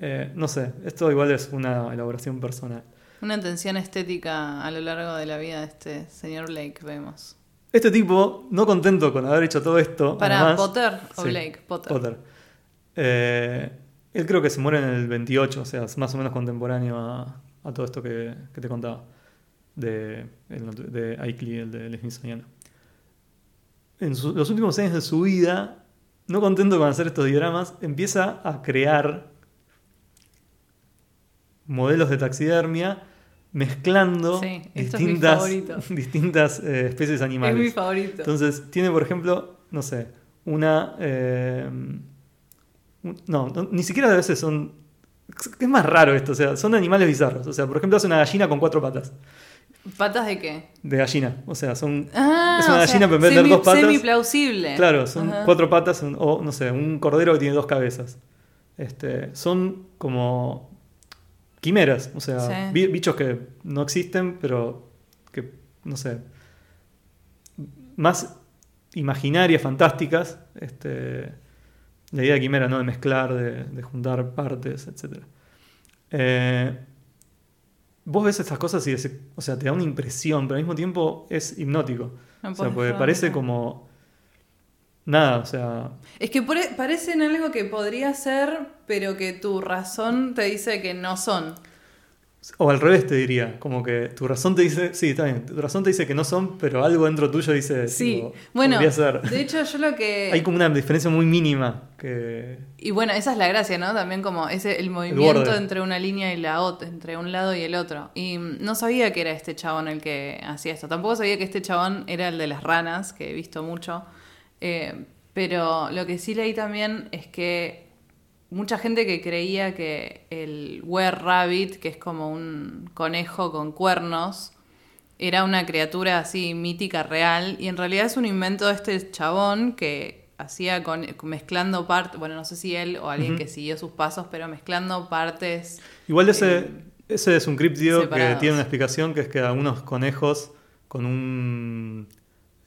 Eh, no sé, esto igual es una elaboración personal. Una tensión estética a lo largo de la vida de este señor Blake, vemos. Este tipo, no contento con haber hecho todo esto. Para además- Potter o Sí, Blake, Potter. Potter. Eh, él creo que se muere en el 28, o sea, es más o menos contemporáneo a, a todo esto que, que te contaba. De, de Aikley, el de Smithsoniano. En su- los últimos años de su vida, no contento con hacer estos dioramas, empieza a crear modelos de taxidermia mezclando Sí, es distintas, distintas eh, especies animales. Es mi favorito. Entonces, tiene, por ejemplo, no sé, una. eh, no, no, ni siquiera a veces son. Es más raro esto, o sea, son animales bizarros. O sea, por ejemplo, hace una gallina con cuatro patas. ¿Patas de qué? De gallina. O sea, son. Ah, Es una gallina, pero en vez de semi- dos patas- Semi-plausible. Claro, son Ajá. cuatro patas, o no sé, un cordero que tiene dos cabezas. Este, son como quimeras, o sea, Sí. bichos que no existen, pero que, no sé, más imaginarias, fantásticas. Este, la idea de quimera, ¿no? De mezclar, de, de juntar partes, etc. vos ves estas cosas y o sea, te da una impresión, pero al mismo tiempo es hipnótico. No o sea, porque parece como nada, o sea, Es que pare- parecen algo que podría ser, pero que tu razón te dice que no son. o al revés te diría, como que tu razón te dice, sí, está bien, tu razón te dice que no son, pero algo dentro tuyo dice, Sí. tipo, Bueno, podría ser. de hecho yo lo que... Hay como una diferencia muy mínima que Y bueno, esa es la gracia, ¿no? También como ese el movimiento entre una línea y la otra, entre un lado y el otro. Y no sabía que era este chabón el que hacía esto. Tampoco sabía que este chabón era el de las ranas, que he visto mucho. Eh, pero lo que sí leí también es que mucha gente que creía que el Were Rabbit, que es como un conejo con cuernos, era una criatura así mítica real y en realidad es un invento de este chabón que hacía con, mezclando partes, bueno, no sé si él o alguien que siguió sus pasos, pero mezclando partes. Igual ese, Eh, ese es un críptido que tiene una explicación que es que algunos conejos con un...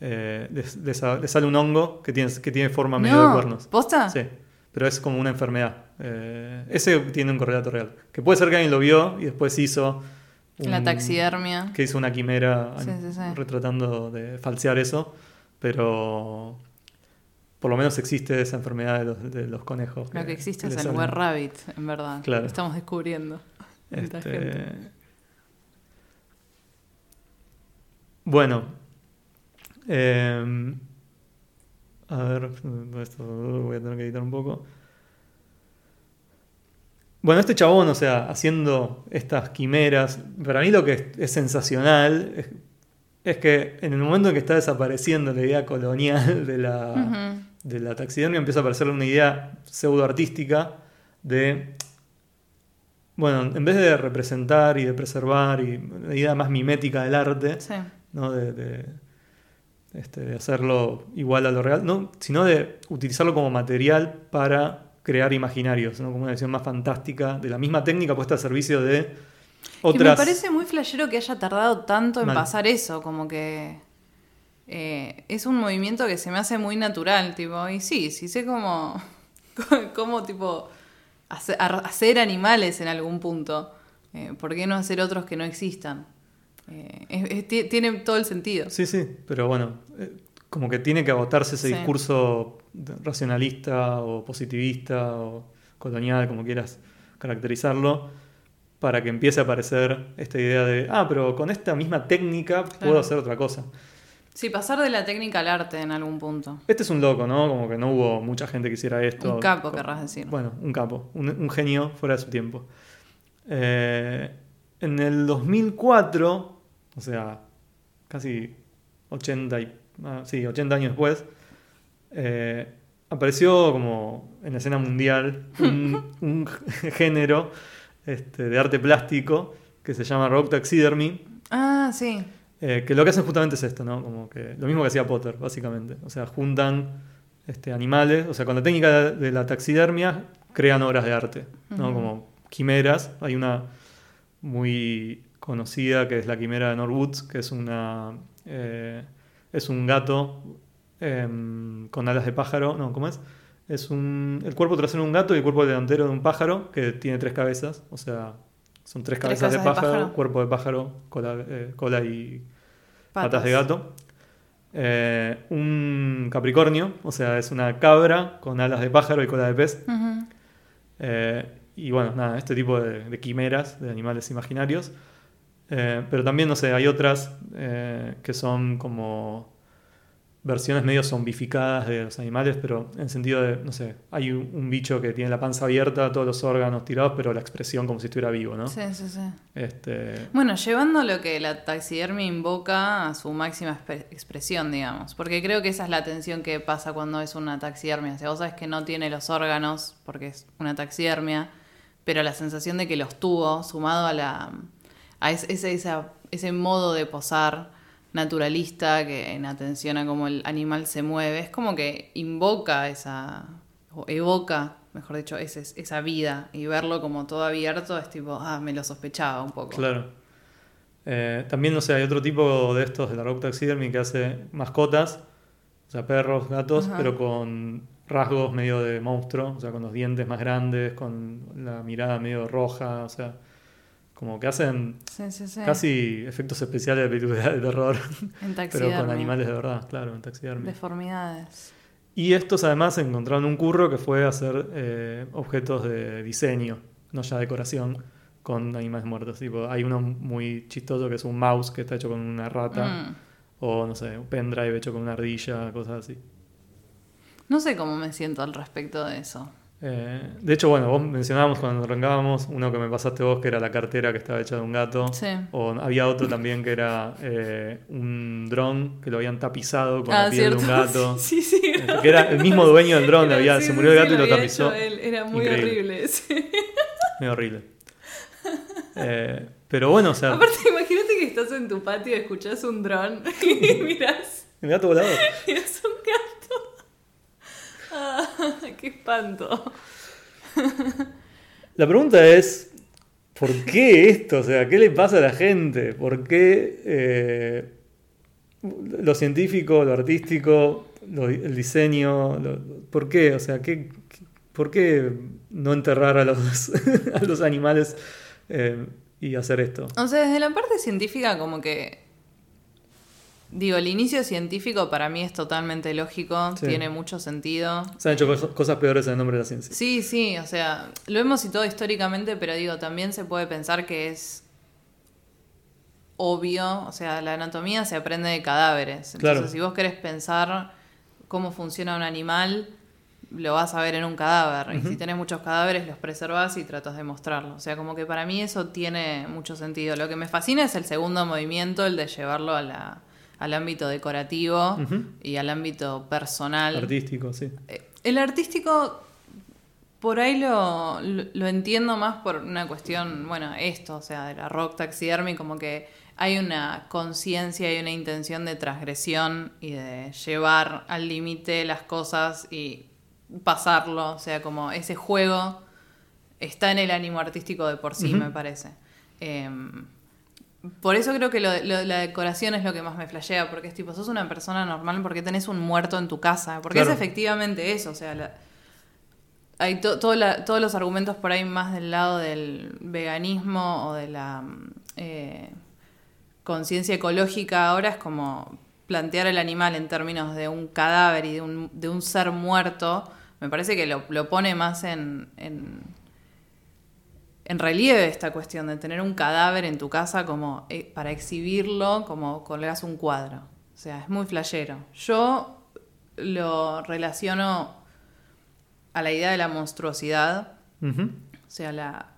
eh, les sale un hongo que tiene, que tiene forma medio de No, cuernos. ¿posta? Sí, pero es como una enfermedad. Eh, ese tiene un correlato real. Que puede ser que alguien lo vio y después hizo... La un- taxidermia. Que hizo una quimera Sí, sí, sí. retratando de falsear eso, pero por lo menos existe esa enfermedad de los, de los conejos. Lo que existe es le el. Were Rabbit, en verdad. Claro. Lo estamos descubriendo. Este, gente. Bueno. Eh, a ver, esto voy a tener que editar un poco. Bueno, este chabón, o sea, haciendo estas quimeras, para mí lo que es, es sensacional es, es que en el momento en que está desapareciendo la idea colonial de la, de la taxidermia, empieza a aparecer una idea pseudo artística de bueno, en vez de representar y de preservar y la idea más mimética del arte, Sí. ¿no? de, de, este, de hacerlo igual a lo real, no, sino de utilizarlo como material para crear imaginarios, ¿no? como una visión más fantástica de la misma técnica puesta al servicio de Que otras... me parece muy flashero que haya tardado tanto en Mal. pasar eso, como que eh, es un movimiento que se me hace muy natural, tipo, y sí, sí sé cómo, cómo tipo, hacer, hacer animales en algún punto, eh, ¿por qué no hacer otros que no existan? Eh, es- es- ti- tiene todo el sentido. Sí, sí, pero bueno, eh, como que tiene que agotarse ese Sí. discurso racionalista o positivista o colonial, como quieras caracterizarlo, para que empiece a aparecer esta idea de, ah, pero con esta misma técnica puedo hacer otra cosa. Sí, pasar de la técnica al arte en algún punto. Este es un loco, ¿no? Como que no hubo mucha gente que hiciera esto. Un capo, querrás decir. Bueno, un capo, un, un genio fuera de su tiempo. Eh, en el 2004, o sea, casi 80, y, ah, sí, 80 años después, eh, apareció como en la escena mundial un, un género este, de arte plástico que se llama rock taxidermy, Ah, sí. eh, que lo que hacen justamente es esto, ¿no? Como que lo mismo que hacía Potter, básicamente. O sea, juntan este, animales, o sea, con la técnica de la taxidermia crean obras de arte, ¿no? Como quimeras. Hay una muy conocida que es la quimera de Norwoods, que es una eh, es un gato em, con alas de pájaro, no, ¿cómo es? Es un, el cuerpo trasero de un gato y el cuerpo delantero de un pájaro que tiene tres cabezas, o sea, son tres Tres cabezas de pájaro, cuerpo de pájaro, cola, eh, cola y patas. de gato. Eh, un capricornio, o sea, es una cabra con alas de pájaro y cola de pez. Y bueno, nada, este tipo de, de quimeras, de animales imaginarios. Eh, pero también, no sé, hay otras eh, que son como versiones medio zombificadas de los animales, pero en sentido de, no sé, hay un, un bicho que tiene la panza abierta, todos los órganos tirados, pero la expresión como si estuviera vivo, ¿no? Sí, sí, sí. Este, Bueno, llevando lo que la taxidermia invoca a su máxima expresión, digamos. Porque creo que esa es la tensión que pasa cuando es una taxidermia. O sea, vos sabes que no tiene los órganos porque es una taxidermia, pero la sensación de que los tuvo, sumado a la a es- ese, esa- ese modo de posar naturalista que en atención a cómo el animal se mueve, es como que invoca esa, o evoca, mejor dicho, ese- esa vida y verlo como todo abierto es tipo, ah, me lo sospechaba un poco. Claro. Eh, también, no sé, hay otro tipo de estos de la Rock Taxidermy que hace mascotas, o sea, perros, gatos, Ajá. pero con rasgos medio de monstruo, o sea, con los dientes más grandes, con la mirada medio roja, o sea, como que hacen Sí, sí, sí. casi efectos especiales de películas de terror, En pero taxidermia. con animales de verdad, claro, en taxidermy. Deformidades. Y estos además encontraron un curro que fue hacer eh, objetos de diseño, no ya decoración, con animales muertos. Tipo, hay uno muy chistoso que es un mouse que está hecho con una rata, Mm. o no sé, un pendrive hecho con una ardilla, cosas así. No sé cómo me siento al respecto de eso. Eh, de hecho, bueno, vos mencionábamos cuando arrancábamos uno que me pasaste vos, que era la cartera que estaba hecha de un gato. Sí. O había otro también que era eh, un dron que lo habían tapizado con Ah, la piel de un gato. Sí, sí. Eh, que era el mismo dueño del dron, había- Sí, se sí, murió el sí, gato y lo tapizó. él. Era muy Increíble. horrible. sí. Medio horrible. Eh, pero bueno, o sea, Aparte, imagínate que estás en tu patio y escuchás un dron y mirás el gato volador. y es un gato. Ah, ¡Qué espanto! La pregunta es, ¿por qué esto? O sea, ¿qué le pasa a la gente? ¿Por qué eh, lo científico, lo artístico, lo- el diseño? lo- ¿Por qué? O sea, ¿qué, qué- ¿por qué no enterrar a los, a los animales eh, y hacer esto? O sea, desde la parte científica, como que. Digo, el inicio científico para mí es totalmente lógico, Sí. tiene mucho sentido. Se han hecho cos- cosas peores en el nombre de la ciencia. Sí, sí, o sea, lo hemos citado históricamente, pero digo, también se puede pensar que es obvio, o sea, la anatomía se aprende de cadáveres. Entonces, Claro. si vos querés pensar cómo funciona un animal, lo vas a ver en un cadáver. Y si tenés muchos cadáveres, los preservás y tratas de mostrarlo. O sea, como que para mí eso tiene mucho sentido. Lo que me fascina es el segundo movimiento, el de llevarlo a la- al ámbito decorativo y al ámbito personal. Artístico, sí. Eh, El artístico, por ahí lo, lo, lo entiendo más por una cuestión, bueno, esto, o sea, de la rock taxidermy, como que hay una conciencia y una intención de transgresión y de llevar al límite las cosas y pasarlo, o sea, como ese juego está en el ánimo artístico de por sí, me parece. Em, por eso creo que lo, lo- la decoración es lo que más me flashea, porque es tipo, sos una persona normal porque tenés un muerto en tu casa, porque Claro. es efectivamente eso, o sea, la- hay to- todo la- todos los argumentos por ahí más del lado del veganismo o de la mm, eh, conciencia ecológica ahora es como plantear el animal en términos de un cadáver y de un, de un ser muerto, me parece que lo, lo pone más en, en, en relieve esta cuestión de tener un cadáver en tu casa como eh, para exhibirlo como colgas un cuadro. O sea, es muy flashero. Yo lo relaciono a la idea de la monstruosidad, o sea, la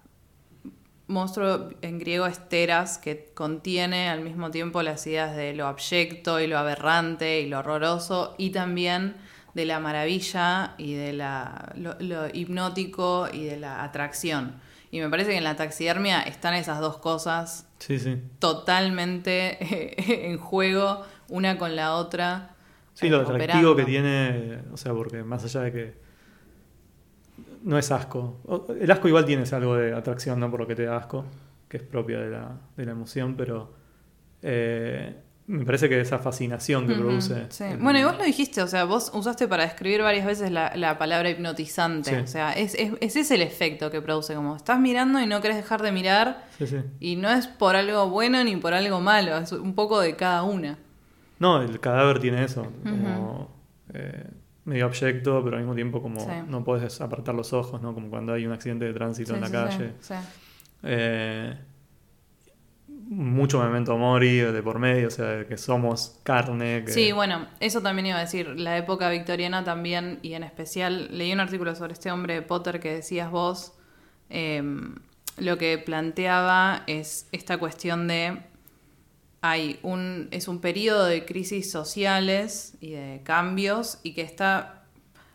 monstruo en griego es teras, que contiene al mismo tiempo las ideas de lo abyecto y lo aberrante y lo horroroso, y también de la maravilla y de la, lo, lo hipnótico y de la atracción. Y me parece que en la taxidermia están esas dos cosas Sí, sí. totalmente eh, en juego, una con la otra. Sí, lo atractivo que tiene, o sea, porque más allá de que no es asco. El asco igual tienes algo de atracción, no por lo que te da asco, que es propia de la, de la emoción, pero eh, me parece que esa fascinación que produce. sí. el- Bueno, y vos lo dijiste, o sea, vos usaste para describir varias veces la, la palabra hipnotizante. Sí. O sea, es, es- ese es el efecto que produce, como estás mirando y no querés dejar de mirar, Sí, sí. y no es por algo bueno ni por algo malo, es un poco de cada una. No, el cadáver tiene eso, como eh, medio abyecto, pero al mismo tiempo como no puedes apartar los ojos, ¿no? Como cuando hay un accidente de tránsito en la calle. sí, sí. Eh, mucho memento mori de por medio, o sea, que somos carne. Sí, bueno, eso también iba a decir. La época victoriana también, y en especial, leí un artículo sobre este hombre Potter que decías vos. eh, lo que planteaba es esta cuestión de. Hay un, es un periodo de crisis sociales y de cambios, y que está.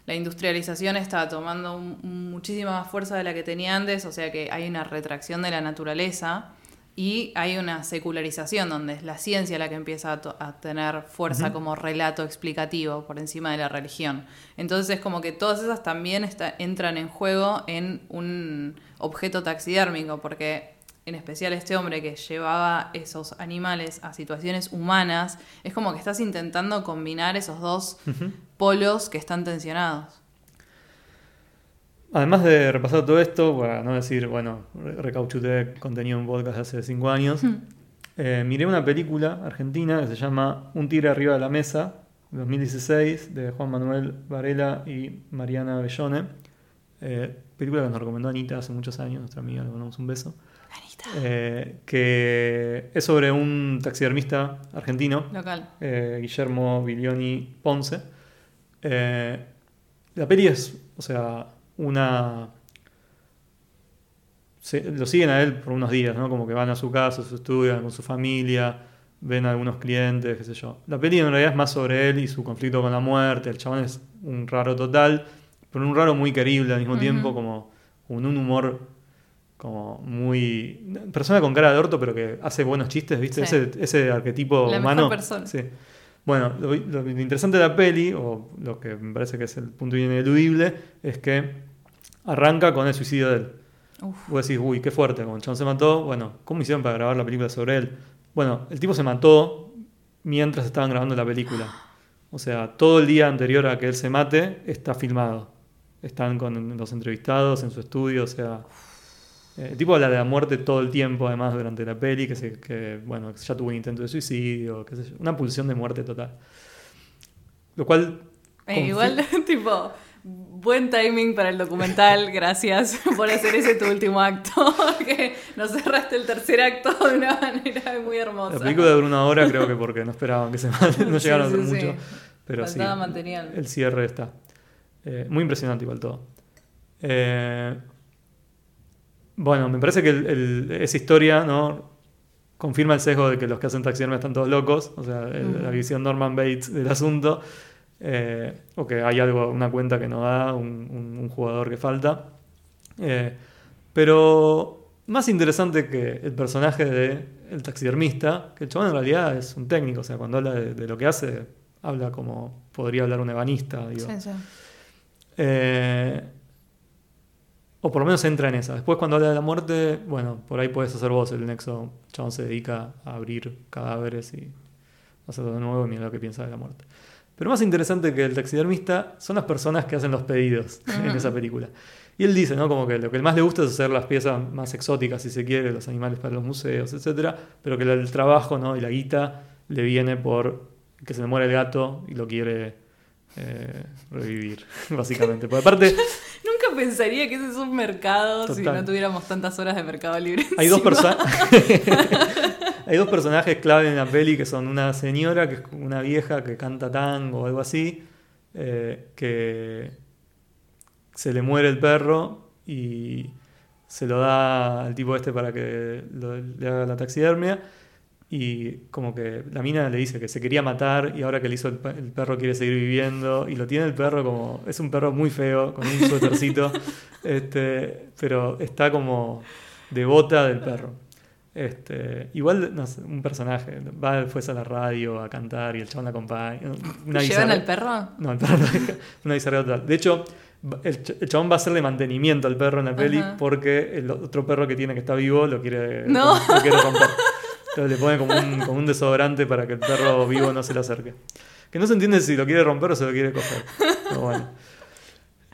La industrialización está tomando muchísima más fuerza de la que tenía antes, o sea que hay una retracción de la naturaleza. Y hay una secularización donde es la ciencia la que empieza a, tener fuerza como relato explicativo por encima de la religión. Entonces es como que todas esas también está- entran en juego en un objeto taxidérmico, porque en especial este hombre que llevaba esos animales a situaciones humanas, es como que estás intentando combinar esos dos polos que están tensionados. Además de repasar todo esto, para no decir, bueno, re- recauchuté contenido en podcast de hace cinco años, eh, miré una película argentina que se llama Un tigre arriba de la mesa, 2016, de Juan Manuel Varela y Mariana Bellone. Eh, película que nos recomendó Anita hace muchos años, nuestra amiga, le mandamos un beso. Eh, que es sobre un taxidermista argentino Local. Guillermo Bilioni Ponce. La peli es, o sea, una... se- lo siguen a él por unos días, ¿no? Como que van a su casa, a su estudio, con su familia, ven a algunos clientes, qué sé yo. La peli en realidad es más sobre él y su conflicto con la muerte. El chabón es un raro total, pero un raro muy querible al mismo tiempo, como con un humor como muy... Persona con cara de orto, pero que hace buenos chistes, ¿viste? Sí. Ese, ese arquetipo La mejor humano. persona. Sí. Bueno, lo, lo interesante de la peli, o lo que me parece que es el punto ineludible, es que arranca con el suicidio de él. Uf. Vos decís, uy, qué fuerte, como el chabón se mató. Bueno, ¿cómo hicieron para grabar la película sobre él? Bueno, el tipo se mató mientras estaban grabando la película. O sea, todo el día anterior a que él se mate está filmado. Están con los entrevistados en su estudio, o sea... eh, El tipo habla de la muerte todo el tiempo, además, durante la peli, que, se, que bueno, ya tuvo un intento de suicidio, qué sé yo, una pulsión de muerte total. Lo cual... Eh, igual, tipo, buen timing para el documental, gracias por hacer ese tu último acto, que nos cerraste el tercer acto de una manera muy hermosa. La película duró una hora, creo que porque no esperaban que se no Sí, llegaron a sí, hacer sí. mucho. Pero sí, material. el cierre está. Eh, muy impresionante igual todo. Eh, bueno, me parece que el- el- esa historia ¿no? confirma el sesgo de que los que hacen taxidermia están todos locos, o sea, el- la visión Norman Bates del asunto, eh, o que hay algo, una cuenta que no da, un, un- un jugador que falta. Eh, pero más interesante que el personaje de el taxidermista, que el chabón en realidad es un técnico, o sea, cuando habla de, de lo que hace, habla como podría hablar un ebanista, digo. Sí, sí. Eh, o por lo menos entra en esa. Después cuando habla de la muerte, bueno, por ahí puedes hacer vos el nexo. Chabón se dedica a abrir cadáveres y hacerlo de nuevo y mirar lo que piensa de la muerte. Pero más interesante que el taxidermista son las personas que hacen los pedidos en esa película. Y él dice, ¿no? Como que lo que más le gusta es hacer las piezas más exóticas, si se quiere, los animales para los museos, etcétera, pero que el trabajo, ¿no? Y la guita le viene por que se le muere el gato y lo quiere eh, revivir, básicamente. Aparte, Nunca pensaría que ese es un mercado si no tuviéramos tantas horas de mercado libre. hay dos, hay dos personajes clave en la peli que son una señora, que es una vieja que canta tango o algo así, eh, que se le muere el perro y se lo da al tipo este para que lo- le haga la taxidermia. Y como que la mina le dice que se quería matar y ahora que le hizo el, pe- el perro quiere seguir viviendo. Y lo tiene el perro como. Es un perro muy feo, con un suétercito. este, pero está como devota del perro. Este, igual, no sé, un personaje. Va después a la radio a cantar y el chabón la acompaña. Una ¿Llevan bizarra- al perro? no, el perro. Una bizarría total. De hecho, el, el chabón va a hacerle mantenimiento al perro en la peli Ajá. porque el otro perro que tiene que está vivo lo quiere, No. lo quiere romper. Entonces le pone como un, como un desodorante para que el perro vivo no se le acerque. Que no se entiende si lo quiere romper o se lo quiere coger. Pero bueno.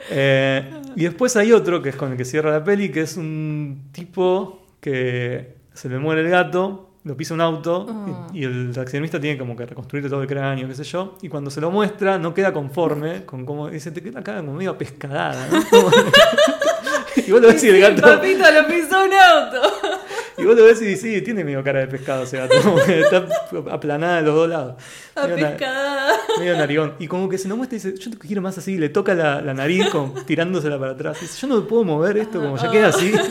Eh, y después hay otro que es con el que cierra la peli, que es un tipo que se le muere el gato, lo pisa un auto Oh. y, y el taxidermista tiene como que reconstruir todo el cráneo, qué sé yo. Y cuando se lo muestra, no queda conforme con cómo dice, te queda cara como medio pescadada. ¿no? Y vos lo ves y el gato. Papito, lo pisó un auto. Y vos lo ves y dices, sí, tiene medio cara de pescado como que está aplanada de los dos lados. A Medio na- pescada. medio narigón. Y como que se lo muestra y dice, yo te quiero más así, le toca la, la nariz como tirándosela para atrás. Y dice, yo no puedo mover esto, como ya queda así.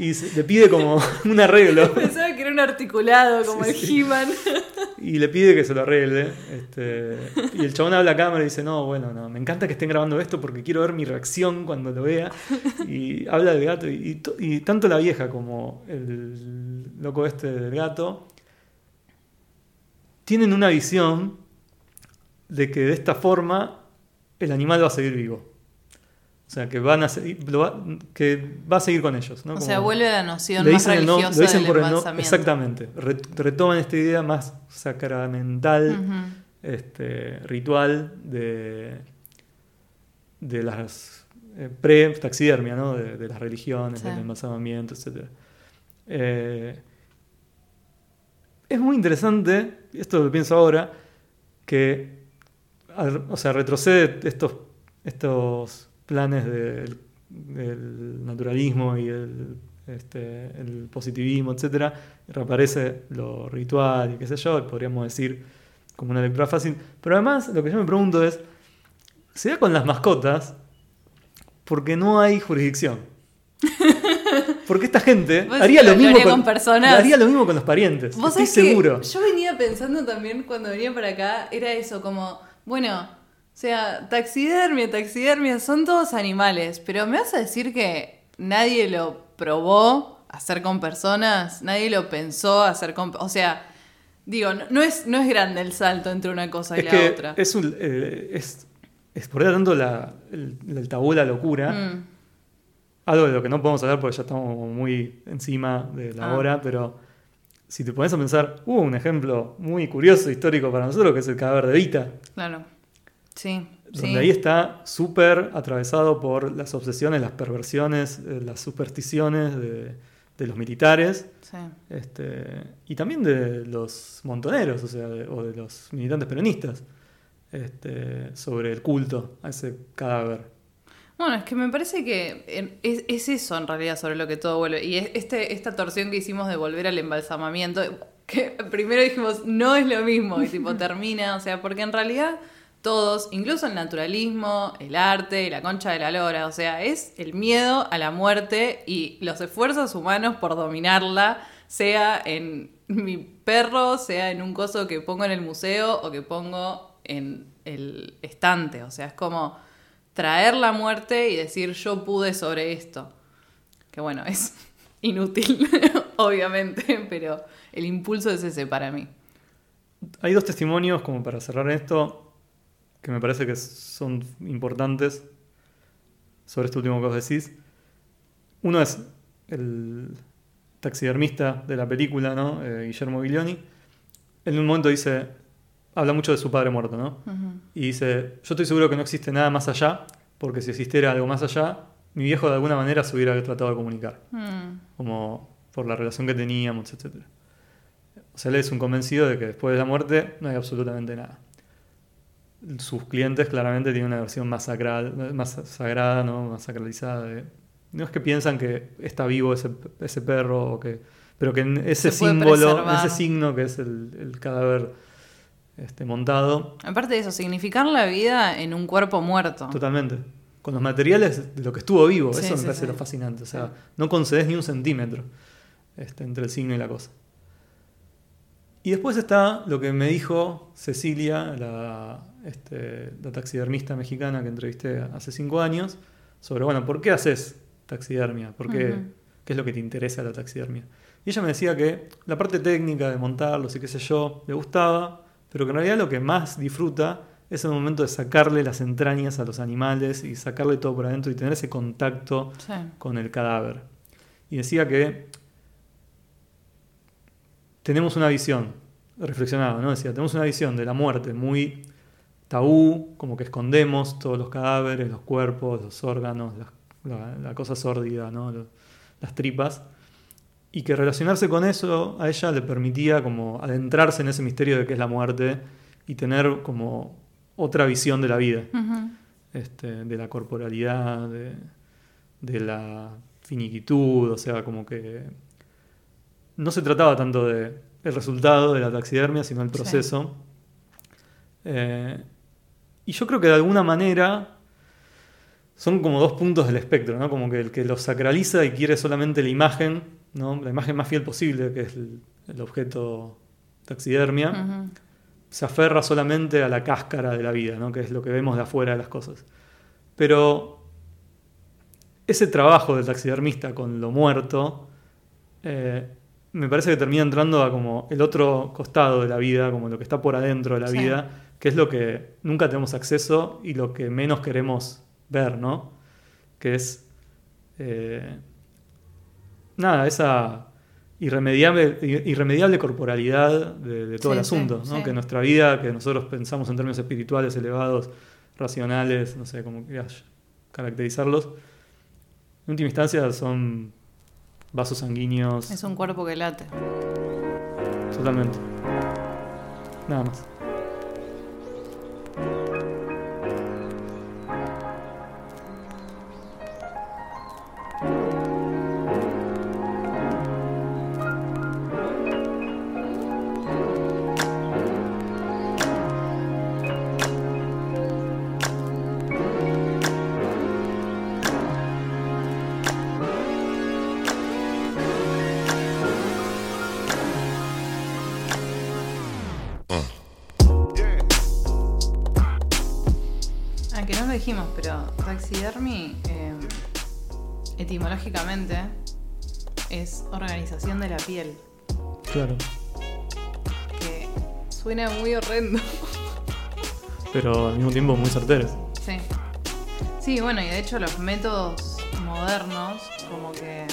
Y se- le pide como un arreglo. Pensaba que era un articulado como Sí, el sí. He-Man. Y le pide que se lo arregle. Este, y el chabón habla a cámara y dice, no, bueno, no, me encanta que estén grabando esto porque quiero ver mi reacción cuando lo vea. Y habla del gato. Y, y to- y tanto la vieja como el loco este del gato tienen una visión de que de esta forma el animal va a seguir vivo. O sea, que van a seguir, va, que va a seguir con ellos. ¿no? O Como- sea, vuelve a la noción más el no- religiosa lo dicen del por el no- exactamente. Re- retoman esta idea más sacramental, este, ritual de, de las eh, pre-taxidermia, ¿no? de, de las religiones, Sí. del embalsamamiento, etc. Eh, es muy interesante, esto lo pienso ahora, que al- o sea, retrocede estos, estos planes del, naturalismo y el, este, el positivismo, etcétera, y reaparece lo ritual y qué sé yo, podríamos decir como una lectura fácil. Pero además, lo que yo me pregunto es, ¿se da con las mascotas porque no hay jurisdicción? Porque esta gente ¿Vos haría lo mismo con personas? haría lo mismo con los parientes. Vos Estoy seguro. yo venía pensando también cuando venía para acá, era eso, como, bueno, sea, taxidermia, taxidermia, son todos animales, pero me vas a decir que nadie lo probó hacer con personas, nadie lo pensó hacer con... O sea, digo, no, no es, no es grande el salto entre una cosa y Es la que otra. es, un, eh, es, es por ahí tanto la, el, el tabú, la locura. Mm, Algo de lo que no podemos hablar porque ya estamos muy encima de la Ah. hora, pero si te pones a pensar, hubo un ejemplo muy curioso, histórico para nosotros, que es el cadáver de Vita, claro. Sí, donde sí. ahí está súper atravesado por las obsesiones, las perversiones, eh, las supersticiones de, de los militares sí. este, y también de los montoneros, o sea, de- o de los militantes peronistas, este, sobre el culto a ese cadáver. Bueno, es que me parece que es, es eso en realidad sobre lo que todo vuelve. Y es este, esta torsión que hicimos de volver al embalsamamiento, que primero dijimos, no es lo mismo, y tipo termina, o sea, porque en realidad todos, incluso el naturalismo, el arte, la concha de la lora, o sea, es el miedo a la muerte y los esfuerzos humanos por dominarla, sea en mi perro, sea en un coso que pongo en el museo o que pongo en el estante, o sea, es como traer la muerte y decir yo pude sobre esto. Que bueno, es inútil, obviamente, pero el impulso es ese para mí. Hay dos testimonios, como para cerrar esto, que me parece que son importantes sobre esto último que vos decís. Uno es el taxidermista de la película, ¿no? Eh, Guillermo Guilioni. Él en un momento dice, habla mucho de su padre muerto, ¿no? Y dice, yo estoy seguro que no existe nada más allá, porque si existiera algo más allá, mi viejo de alguna manera se hubiera tratado de comunicar, Mm, como por la relación que teníamos, etc. O sea, él es un convencido de que después de la muerte no hay absolutamente nada. Sus clientes claramente tienen una versión más, sacral, más sagrada, ¿no? más sacralizada. de- no es que piensan que está vivo ese, ese perro, o que, pero que en ese símbolo, preservar. ese signo que es el, el cadáver este, montado, Aparte de eso, significar la vida en un cuerpo muerto. Totalmente. con los materiales de lo que estuvo vivo. Sí, Eso me sí, parece sí. lo fascinante. O sea, no concedes ni un centímetro este, entre el signo y la cosa. Y después está lo que me dijo Cecilia, la, este, la taxidermista mexicana que entrevisté hace cinco años, sobre, bueno, ¿por qué haces taxidermia? ¿Por qué. ¿Qué es lo que te interesa la taxidermia? Y ella me decía que la parte técnica de montarlos y qué sé yo, le gustaba, pero que en realidad lo que más disfruta es el momento de sacarle las entrañas a los animales y sacarle todo por adentro y tener ese contacto Sí. con el cadáver. Y decía que tenemos una visión, reflexionaba, ¿no? Decía, tenemos una visión de la muerte muy tabú, como que escondemos todos los cadáveres, los cuerpos, los órganos, las- la, la cosa sórdida, ¿no? Las tripas. Y que relacionarse con eso a ella le permitía como adentrarse en ese misterio de qué es la muerte y tener como otra visión de la vida Ujú. este, de la corporalidad, de, de la finiquitud, o sea, como que no se trataba tanto de el resultado de la taxidermia, sino el Sí. proceso. Eh, y yo creo que de alguna manera son como dos puntos del espectro, ¿no? Como que el que lo sacraliza y quiere solamente la imagen, ¿no? La imagen más fiel posible, que es el, el objeto taxidermia se aferra solamente a la cáscara de la vida, ¿no? que es lo que vemos de afuera de las cosas. Pero ese trabajo del taxidermista con lo muerto, eh, me parece que termina entrando a como el otro costado de la vida, como lo que está por adentro de la Sí. vida, que es lo que nunca tenemos acceso y lo que menos queremos ver, ¿no? Que es eh, nada, esa irremediable, irremediable corporalidad de, de todo Sí, el sí, asunto, ¿no? sí. Que nuestra vida, que nosotros pensamos en términos espirituales elevados, racionales, no sé cómo quieras caracterizarlos, en última instancia son vasos sanguíneos, Es un cuerpo que late. totalmente. Nada más. Pero taxidermy eh, etimológicamente es organización de la piel. Claro. Que suena muy horrendo. Pero al mismo tiempo muy certeros. Sí. Sí, bueno, y de hecho los métodos modernos, como que.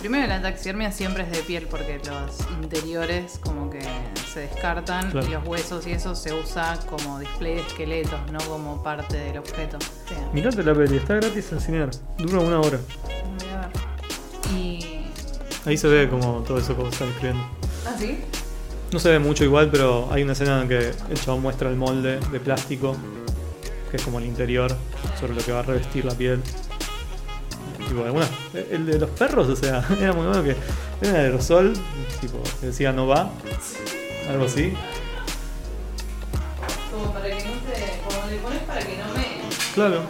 Primero la taxidermia siempre es de piel porque los interiores como que se descartan Claro. y los huesos y eso se usa como display de esqueletos, no como parte del objeto. Sí. Mirate la peli, está gratis en Cinear. Dura una hora. Voy a ver. Y. Ahí se ve como todo eso que vos estás escribiendo. ¿Ah, sí? No se ve mucho igual, pero hay una escena en que el chabón muestra el molde de plástico, que es como el interior, sobre lo que va a revestir la piel. Tipo, alguna, el de los perros, o sea, era muy bueno que era un aerosol, tipo, que decía no va, algo así. Como para que no te. Como le pones para que no me. Claro,